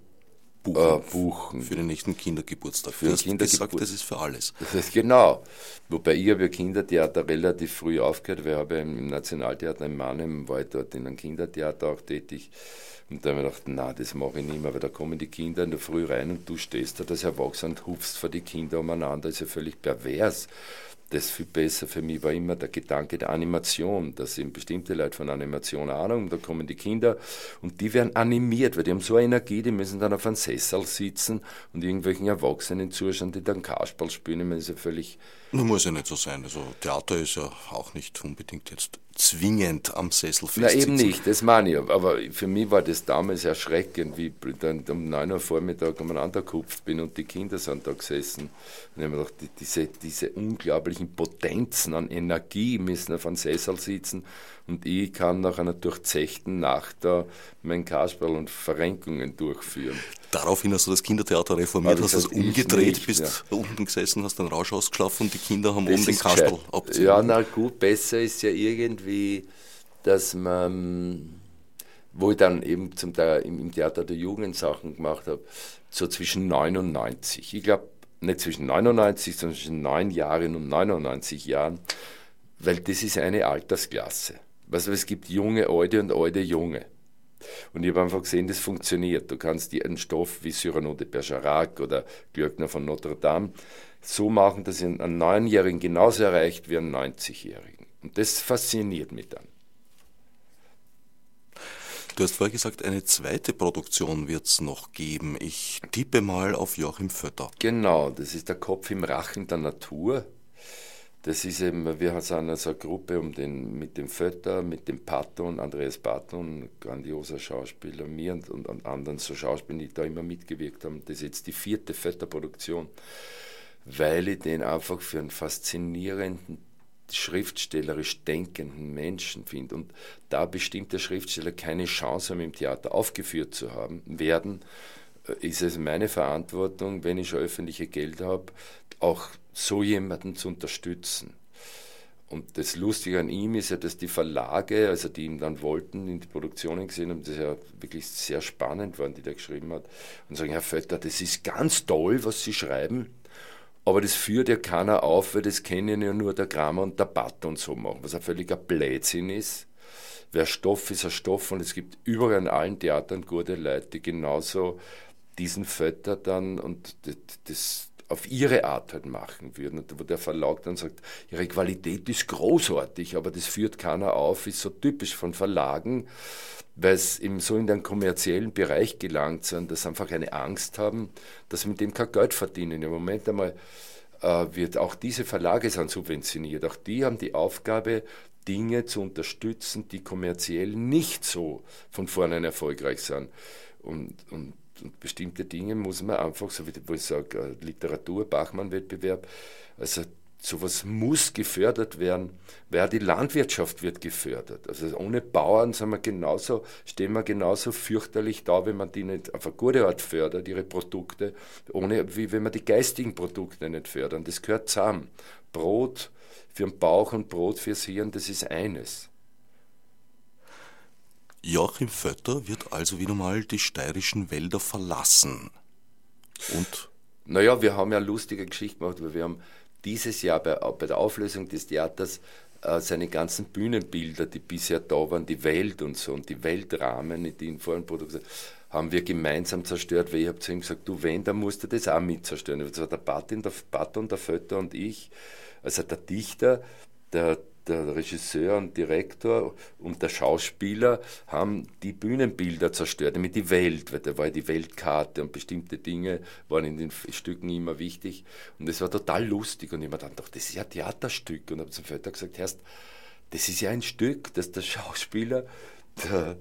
buchen, äh, buchen. Für den nächsten Kindergeburtstag. Für du hast Kindergeburt. gesagt, das ist für alles. Das ist genau. Wobei ich habe ja Kindertheater relativ früh aufgehört, weil ich habe im Nationaltheater in Mannheim, war ich dort in einem Kindertheater auch tätig. Und da habe ich gedacht, na, das mache ich nicht mehr, weil da kommen die Kinder in der Früh rein und du stehst da als Erwachsener und hupfst vor die Kinder umeinander, das ist ja völlig pervers das viel besser für mich war immer der Gedanke der Animation, dass eben bestimmte Leute von Animation Ahnung, da kommen die Kinder und die werden animiert, weil die haben so eine Energie, die müssen dann auf einem Sessel sitzen und irgendwelchen Erwachsenen zuschauen, die dann Kasperl spielen, ich meine, das ist ja völlig... Muss ja nicht so sein, also Theater ist ja auch nicht unbedingt jetzt zwingend am Sessel festsitzen. Na eben nicht, das meine ich. Aber für mich war das damals erschreckend, wie ich dann um 9 Uhr Vormittag umeinander gekupft bin und die Kinder sind da gesessen. Und ich habe mir gedacht, diese, diese unglaublichen Potenzen an Energie müssen auf einem Sessel sitzen und ich kann nach einer durchzechten Nacht da mein Kasperl und Verrenkungen durchführen. Daraufhin hast du das Kindertheater reformiert, hast es umgedreht, nicht, bist ja. unten gesessen, hast den Rausch ausgeschlafen und die Kinder haben das oben den Kasperl abgezogen. Ja, na gut, besser ist ja irgendwie, dass man, wo ich dann eben zum Teil im Theater der Jugend Sachen gemacht habe, so zwischen 99, ich glaube nicht zwischen 99, sondern zwischen 9 Jahren und 99 Jahren, weil das ist eine Altersklasse. Also es gibt junge, alte und alte, junge. Und ich habe einfach gesehen, das funktioniert. Du kannst dir einen Stoff wie Cyrano de Bergerac oder Glöckner von Notre Dame so machen, dass ein Neunjährigen genauso erreicht wie einen 90-Jährigen. Und das fasziniert mich dann. Du hast vorher gesagt, eine zweite Produktion wird es noch geben. Ich tippe mal auf Joachim Vötter. Genau, das ist der Kopf im Rachen der Natur. Das ist eben, wir sind also eine Gruppe um den, mit dem Vötter, mit dem Patton, Andreas Patton, grandioser Schauspieler, mir und, und, und anderen so Schauspielern, die da immer mitgewirkt haben. Das ist jetzt die vierte Vötter-Produktion, weil ich den einfach für einen faszinierenden, schriftstellerisch denkenden Menschen finde. Und da bestimmte Schriftsteller keine Chance haben, im Theater aufgeführt zu haben, werden, äh, ist es meine Verantwortung, wenn ich schon öffentliche Gelder habe, auch so jemanden zu unterstützen. Und das Lustige an ihm ist ja, dass die Verlage, also die ihn dann wollten, in die Produktionen gesehen haben, das ist ja wirklich sehr spannend waren, die der geschrieben hat, und sagen, Herr Vetter, das ist ganz toll, was Sie schreiben, aber das führt ja keiner auf, weil das kennen ja nur der Kramer und der Batt und so machen, was ein völliger Blödsinn ist. Wer Stoff ist ein Stoff und es gibt überall in allen Theatern gute Leute, die genauso diesen Vetter dann und das, das auf ihre Art halt machen würden. Und wo der Verlag dann sagt, ihre Qualität ist großartig, aber das führt keiner auf, ist so typisch von Verlagen, weil es eben so in den kommerziellen Bereich gelangt sind, dass einfach eine Angst haben, dass sie mit dem kein Geld verdienen. Im Moment einmal äh, wird auch diese Verlage sind subventioniert. Auch die haben die Aufgabe, Dinge zu unterstützen, die kommerziell nicht so von vornherein erfolgreich sind. Und, und und bestimmte Dinge muss man einfach, so wie ich sage, äh, Literatur, Bachmann-Wettbewerb, also sowas muss gefördert werden, weil die Landwirtschaft wird gefördert. Also ohne Bauern sind wir genauso, stehen wir genauso fürchterlich da, wenn man die nicht auf eine gute Art fördert, ihre Produkte, ohne, wie wenn man die geistigen Produkte nicht fördern. Das gehört zusammen. Brot für den Bauch und Brot fürs Hirn, das ist eines. Joachim Vötter wird also wieder mal die steirischen Wälder verlassen. Und? Naja, wir haben ja lustige Geschichte gemacht, weil wir haben dieses Jahr bei, bei der Auflösung des Theaters äh, seine ganzen Bühnenbilder, die bisher da waren, die Welt und so und die Weltrahmen, die in vorhin Produktionen, haben wir gemeinsam zerstört, weil ich habe zu ihm gesagt, du wenn, dann musst du das auch mit zerstören. Das war der Batin, der Baton, der Fötter und ich, also der Dichter, der, der Regisseur und Direktor und der Schauspieler haben die Bühnenbilder zerstört, damit die Welt, weil da war die Weltkarte und bestimmte Dinge waren in den Stücken immer wichtig. Und es war total lustig. Und ich mir dann dachte, das ist ja ein Theaterstück. Und habe zum Vater gesagt, Herrst, das ist ja ein Stück, dass der <laughs> Schauspieler, der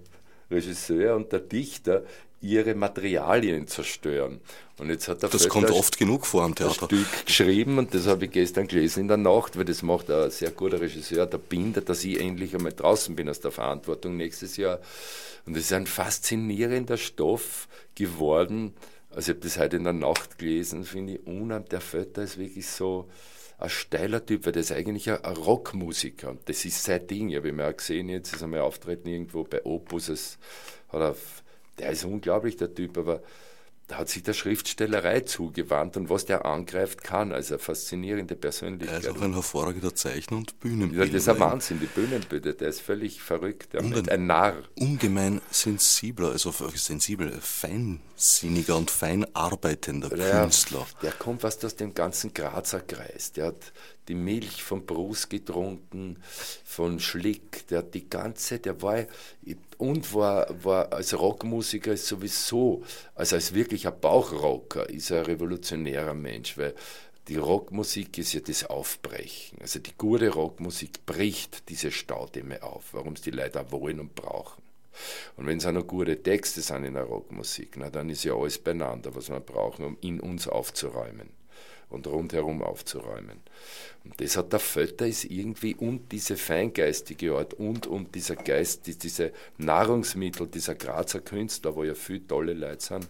Regisseur und der Dichter ihre Materialien zerstören. Und jetzt hat der das kommt oft genug vor am Theater. Ein Stück geschrieben und das habe ich gestern gelesen in der Nacht, weil das macht ein sehr guter Regisseur, der Binder, dass ich endlich einmal draußen bin aus der Verantwortung nächstes Jahr. Und es ist ein faszinierender Stoff geworden. Also ich habe das heute in der Nacht gelesen, finde ich unheimlich. Der Vetter ist wirklich so ein steiler Typ, weil der ist eigentlich ein, Rockmusiker und das ist sein Ding. Ich habe ihn auch gesehen, jetzt ist er mal auftreten irgendwo bei Opus, es hat er der ist unglaublich, der Typ, aber da hat sich der Schriftstellerei zugewandt und was der angreift kann. Also eine faszinierende Persönlichkeit. Er ist auch ein hervorragender Zeichner und Bühnenbilder. Ja, das ist ein Wahnsinn, die Bühnenbilder, der ist völlig verrückt, der und ein Narr. Ungemein sensibler, also sensibel, feinsinniger und fein arbeitender ja, Künstler. Der kommt fast aus dem ganzen Grazer Kreis. Der hat die Milch von Brus getrunken, von Schlick, der hat die ganze, der war und war, war als Rockmusiker sowieso, also als wirklicher Bauchrocker, ist er ein revolutionärer Mensch, weil die Rockmusik ist ja das Aufbrechen. Also die gute Rockmusik bricht diese Staudämme auf, warum es die Leute auch wollen und brauchen. Und wenn es auch noch gute Texte sind in der Rockmusik, na, dann ist ja alles beieinander, was wir brauchen, um in uns aufzuräumen und rundherum aufzuräumen. Und das hat der Vötter ist irgendwie und diese feingeistige Art und, und dieser Geist, diese Nahrungsmittel dieser Grazer Künstler, wo ja viele tolle Leute sind,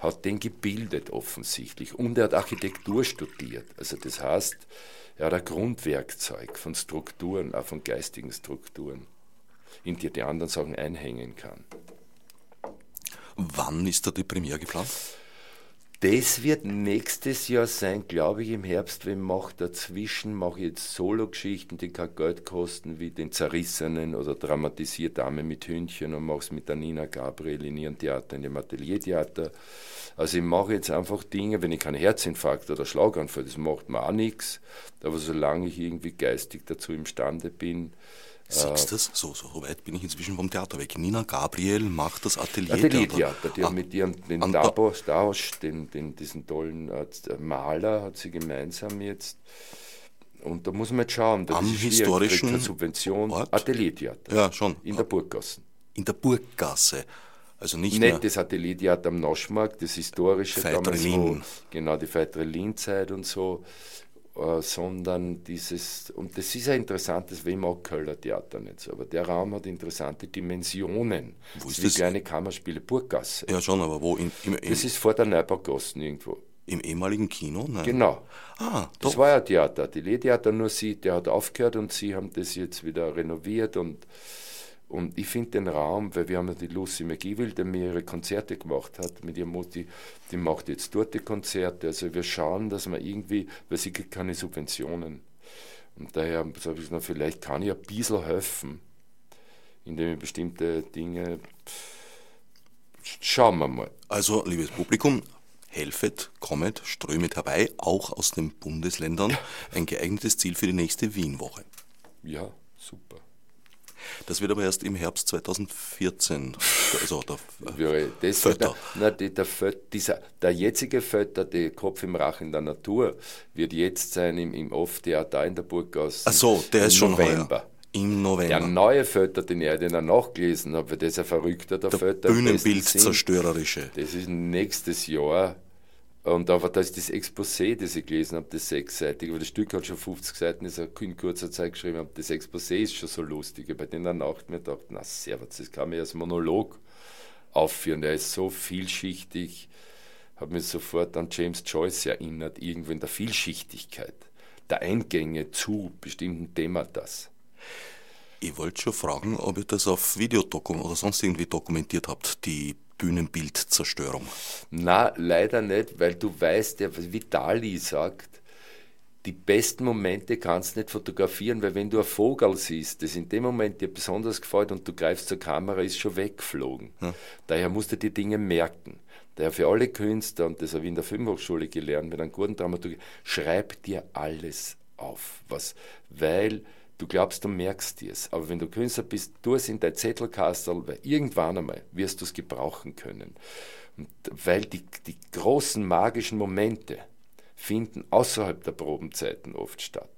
hat den gebildet offensichtlich. Und er hat Architektur studiert. Also das heißt, er hat ein Grundwerkzeug von Strukturen, auch von geistigen Strukturen, in die er die anderen Sachen einhängen kann. Wann ist da die Premiere geplant? Das wird nächstes Jahr sein, glaube ich, im Herbst. Wenn mache dazwischen, mache ich jetzt Solo-Geschichten, die kein Geld kosten, wie den Zerrissenen oder Dramatisiert Dame mit Hündchen und mache es mit der Gabriel in ihrem Theater, in dem Ateliertheater. Also ich mache jetzt einfach Dinge, wenn ich keinen Herzinfarkt oder Schlaganfall, das macht mir auch nichts. Aber solange ich irgendwie geistig dazu imstande bin, Siehst du das? So, so weit bin ich inzwischen vom Theater weg. Nina Gabriel macht das Atelier. Ateliertheater, die ah, mit ihrem den Dabo Stausch, den, den, diesen tollen äh, Maler, hat sie gemeinsam jetzt. Und da muss man jetzt schauen, da am ist historischen Subvention Ort? Ateliertheater. Ja, schon. In der Burggasse. In der Burggasse. Also nicht, nicht das Ateliertheater am Noschmarkt, das historische damals, wo, genau die Feitrelin-Zeit und so. Äh, sondern dieses, und das ist ein interessantes, wem auch Kölner Theater nicht so, aber der Raum hat interessante Dimensionen. Wo ist das? Wie kleine Kammerspiele, Burggasse. Ja, schon, aber wo? Im, im, im das ist vor der Neubaugassen irgendwo. Im ehemaligen Kino? Nein. Genau. Ah, das war ja ein Theater, Ateliertheater, nur sie, der hat aufgehört und sie haben das jetzt wieder renoviert und und ich finde den Raum, weil wir haben ja die Lucy McGill, die mehrere Konzerte gemacht hat mit ihrem Mutti, die macht jetzt dort die Konzerte. Also wir schauen, dass man irgendwie, weil sie gibt keine Subventionen. Und daher sage ich, na, vielleicht kann ich ein bisschen helfen, indem ich bestimmte Dinge. Schauen wir mal. Also, liebes Publikum, helfet, kommet, strömet herbei, auch aus den Bundesländern. <laughs> Ein geeignetes Ziel für die nächste Wienwoche. Ja, super. Das wird aber erst im Herbst 2014. Also der, <laughs> das Fötter. Der, der, der, dieser, der jetzige Fötter, der Kopf im Rachen der Natur, wird jetzt sein im, im Off-Theater in der Burggasse. Ach so, der ist schon November. Heuer. Im November. Der neue Fötter, den ich den nachgelesen habe, das ist ein verrückter der, der Fötter. Bühnenbild zerstörerische. Das ist nächstes Jahr Und aber da ist das Exposé, das ich gelesen habe, das sechsseitige, weil das Stück hat schon 50 Seiten, ist in kurzer Zeit geschrieben habe, das Exposé ist schon so lustig. Bei der Nacht mir gedacht, na servus, das kann mir als Monolog aufführen. Der ist so vielschichtig, habe mich sofort an James Joyce erinnert, irgendwo in der Vielschichtigkeit der Eingänge zu bestimmten Thematas. Ich wollte schon fragen, ob ihr das auf Videodokum oder sonst irgendwie dokumentiert habt, die Bühnenbildzerstörung. Na, leider nicht, weil du weißt, wie Dali sagt, die besten Momente kannst du nicht fotografieren, weil wenn du einen Vogel siehst, das in dem Moment dir besonders gefällt und du greifst zur Kamera, ist schon weggeflogen. Ja. Daher musst du die Dinge merken. Daher für alle Künstler, und das habe ich in der Filmhochschule gelernt, mit einem guten Dramaturg, schreib dir alles auf. Was, weil du glaubst, du merkst es. Aber wenn du Künstler bist, tu es in dein Zettelkastel, weil irgendwann einmal wirst du es gebrauchen können. Und weil die, die großen magischen Momente, finden außerhalb der Probenzeiten oft statt.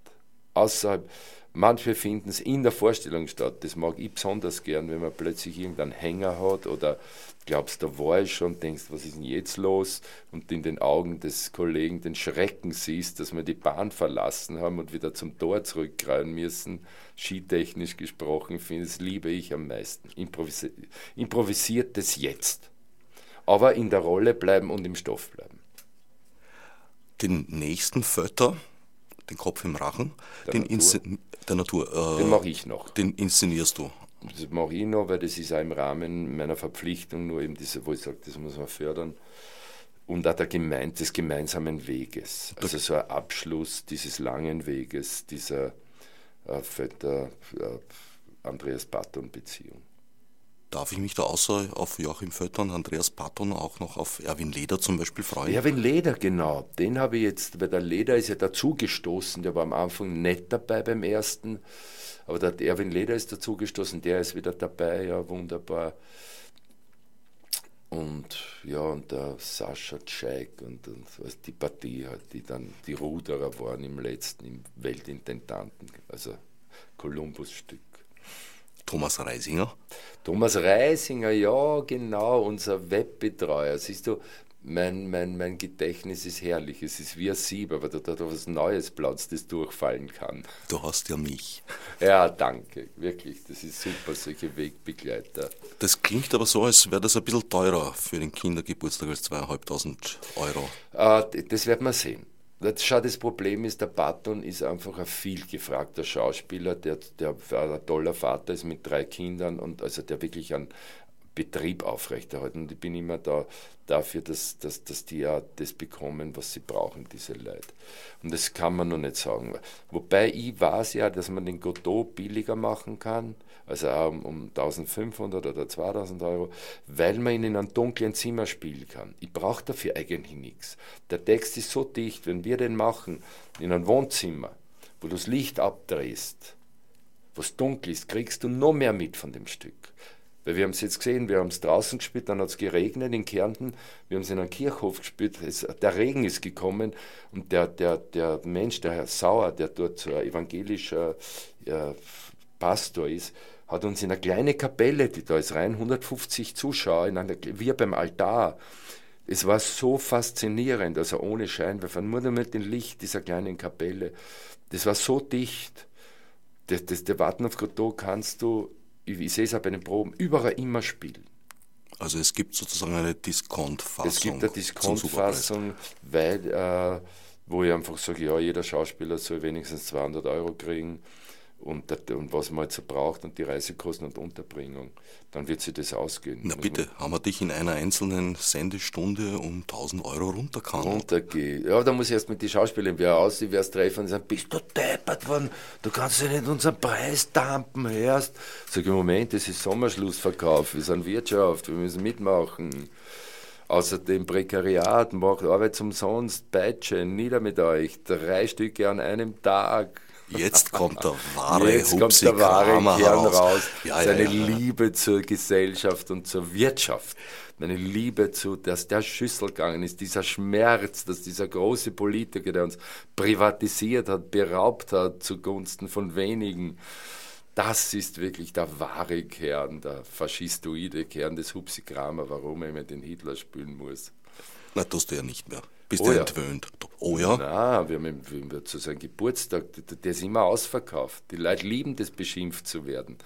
Außerhalb, manche finden es in der Vorstellung statt. Das mag ich besonders gern, wenn man plötzlich irgendeinen Hänger hat oder glaubst, da war ich schon, denkst, was ist denn jetzt los? Und in den Augen des Kollegen den Schrecken siehst, dass wir die Bahn verlassen haben und wieder zum Tor zurückrennen müssen. Skitechnisch gesprochen, finde das liebe ich am meisten. Improvisi improvisiertes Jetzt. Aber in der Rolle bleiben und im Stoff bleiben den nächsten Fötter, den Kopf im Rachen, der den Natur, der Natur äh, den mache ich noch. Den inszenierst du. Das mache ich noch, weil das ist auch im Rahmen meiner Verpflichtung, nur eben diese, wo ich sage, das muss man fördern. Und auch der Gemein des gemeinsamen Weges. Also so ein Abschluss dieses langen Weges, dieser äh, Vetter äh, Andreas Patton-Beziehung. Darf ich mich da außer auf Joachim Vötter und Andreas Patton auch noch auf Erwin Leder zum Beispiel freuen? Erwin Leder, genau. Den habe ich jetzt, weil der Leder ist ja dazugestoßen, der war am Anfang nicht dabei beim ersten, aber der Erwin Leder ist dazugestoßen, der ist wieder dabei, ja, wunderbar. Und ja, und der Sascha Tscheik und, und was, die Partie halt, die dann die Ruderer waren im letzten, im Weltintendanten, also Kolumbus-Stück. Thomas Reisinger? Thomas Reisinger, ja, genau, unser Webbetreuer. Siehst du, mein, mein, mein Gedächtnis ist herrlich. Es ist wie ein Sieb, aber da hat was Neues Platz, das durchfallen kann. Du hast ja mich. Ja, danke. Wirklich, das ist super, solche Wegbegleiter. Das klingt aber so, als wäre das ein bisschen teurer für den Kindergeburtstag als zweieinhalbtausend Euro. Äh, das wird man sehen. Schau, das Problem ist, der Patton ist einfach ein viel gefragter Schauspieler, der, der ein toller Vater ist mit drei Kindern und also der wirklich einen Betrieb aufrechterhalten. Und ich bin immer da dafür, dass, dass, dass die ja das bekommen, was sie brauchen, diese Leute. Und das kann man noch nicht sagen. Wobei ich weiß ja, dass man den Godot billiger machen kann also um, um 1500 oder 2000 Euro, weil man ihn in einem dunklen Zimmer spielen kann. Ich brauche dafür eigentlich nichts. Der Text ist so dicht, wenn wir den machen in einem Wohnzimmer, wo du das Licht abdrehst, wo es dunkel ist, kriegst du noch mehr mit von dem Stück. Weil wir haben es jetzt gesehen, wir haben es draußen gespielt, dann hat es geregnet in Kärnten, wir haben es in einem Kirchhof gespielt, es, der Regen ist gekommen und der, der, der Mensch, der Herr Sauer, der dort so ein evangelischer äh, Pastor ist, hat uns in eine kleine Kapelle, die da ist rein 150 Zuschauer, in einer, wir beim Altar. Es war so faszinierend, also ohne Scheinwerfer, nur mit dem Licht dieser kleinen Kapelle. Das war so dicht. Das, das, der Warten auf Godot kannst du, ich, sehe es auch bei den Proben, überall immer spielen. Also es gibt sozusagen eine Discount-Fassung. Es gibt eine Discount-Fassung, weil, äh, wo ich einfach sage, ja, jeder Schauspieler soll wenigstens 200 Euro kriegen und, und was man jetzt so braucht und die Reisekosten und Unterbringung, dann wird sich das ausgehen. Na bitte, haben wir dich in einer einzelnen Sendestunde um 1000 Euro runtergehauen? Runtergehen. Ja, da muss ich erst mit den Schauspielern wer aus, die wär's treffen und sagen, bist du deppert worden, du kannst ja nicht unseren Preis dampen, hörst. Sag ich, Moment, das ist Sommerschlussverkauf, wir sind Wirtschaft, wir müssen mitmachen. Außerdem Prekariat, macht Arbeit umsonst, Peitsche, nieder mit euch, drei Stücke an einem Tag. Jetzt kommt der wahre Jetzt kommt der wahre Kern raus. raus. Ja, Seine ja, ja. Liebe zur Gesellschaft und zur Wirtschaft. Meine Liebe zu, dass der Schüssel gegangen ist, dieser Schmerz, dass dieser große Politiker, der uns privatisiert hat, beraubt hat zugunsten von wenigen. Das ist wirklich der wahre Kern, der faschistoide Kern des Hupsigramer, warum er immer den Hitler spülen muss. Na, tust du ja nicht mehr. Bist oh du ja. entwöhnt? Oh ja? Nein, wir haben, wir haben zu seinem Geburtstag, der ist immer ausverkauft. Die Leute lieben das, beschimpft zu werden.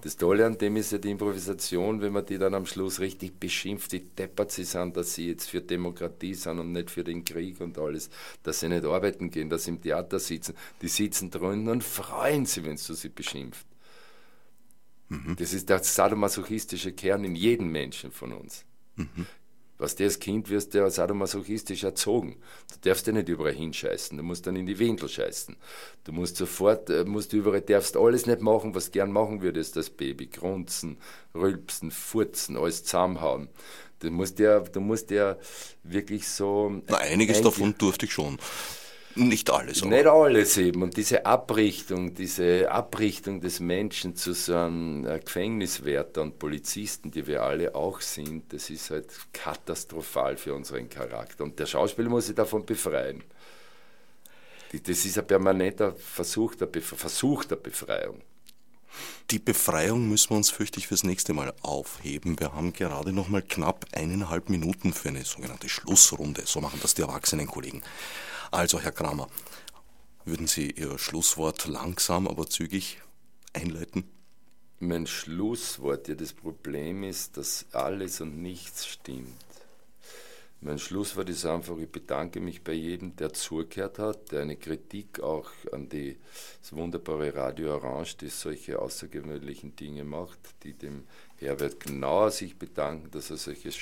Das Tolle an dem ist ja die Improvisation, wenn man die dann am Schluss richtig beschimpft, wie deppert sie sind, dass sie jetzt für Demokratie sind und nicht für den Krieg und alles, dass sie nicht arbeiten gehen, dass sie im Theater sitzen. Die sitzen drinnen und freuen sich, wenn du sie beschimpft. Mhm. Das ist der sadomasochistische Kern in jedem Menschen von uns. Mhm. Was der als Kind wirst, der sadomasochistisch erzogen. Du darfst ja nicht überall hinscheißen, du musst dann in die Windel scheißen. Du musst sofort, äh, musst überall, darfst alles nicht machen, was du gern machen würdest, das Baby. Grunzen, rülpsen, furzen, alles zusammenhauen. Du musst ja, du musst ja wirklich so. Na, einiges davon durfte ich schon. Nicht alles. Aber. Nicht alles eben. Und diese Abrichtung, diese Abrichtung des Menschen zu so einem äh, Gefängniswärter und Polizisten, die wir alle auch sind, das ist halt katastrophal für unseren Charakter. Und der Schauspieler muss sich davon befreien. Das ist ein permanenter Versuch der, Bef Versuch der Befreiung. Die Befreiung müssen wir uns, fürchte ich, fürs nächste Mal aufheben. Wir haben gerade noch mal knapp eineinhalb Minuten für eine sogenannte Schlussrunde. So machen das die erwachsenen Kollegen. Also, Herr Kramer, würden Sie Ihr Schlusswort langsam, aber zügig einleiten? Mein Schlusswort, ja, das Problem ist, dass alles und nichts stimmt. Mein Schlusswort ist einfach, ich bedanke mich bei jedem, der zugehört hat, der eine Kritik auch an die, das wunderbare Radio Orange, das solche außergewöhnlichen Dinge macht, die dem Herbert genauer sich bedanken, dass er solche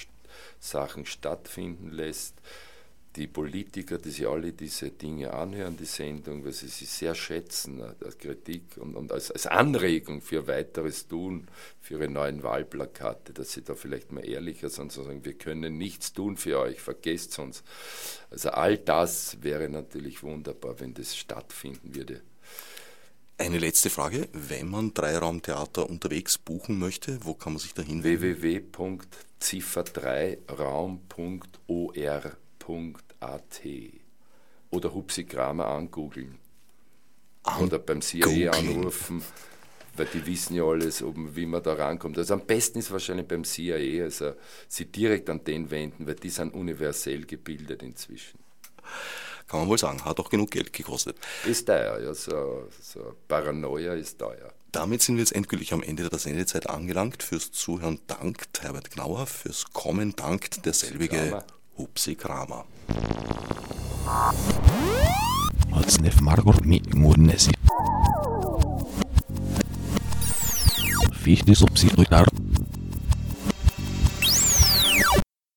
Sachen stattfinden lässt die Politiker, die sich alle diese Dinge anhören, die Sendung, weil sie sie sehr schätzen äh, als Kritik und, und als, als, Anregung für weiteres Tun, für ihre neuen Wahlplakate, dass sie da vielleicht mal ehrlicher sind, zu sagen, wir können nichts tun für euch, vergesst uns. Also all das wäre natürlich wunderbar, wenn das stattfinden würde. Eine letzte Frage. Wenn man Dreiraumtheater unterwegs buchen möchte, wo kann man sich da hin? www.ziffer3raum.or CIA.at oder Hupsi Kramer angoogeln. Oder beim CIA anrufen, weil die wissen ja alles, wie man da rankommt. Also am besten ist wahrscheinlich beim CIA, also sie direkt an den wenden, weil die sind universell gebildet inzwischen. Kann man wohl sagen, hat auch genug Geld gekostet. Ist teuer, ja, so, so Paranoia ist teuer. Damit sind wir jetzt endgültig am Ende der Sendezeit angelangt. Fürs Zuhören dankt Herbert Gnauer, fürs Kommen dankt derselbige Hupsi Kramer. Otsnef Margot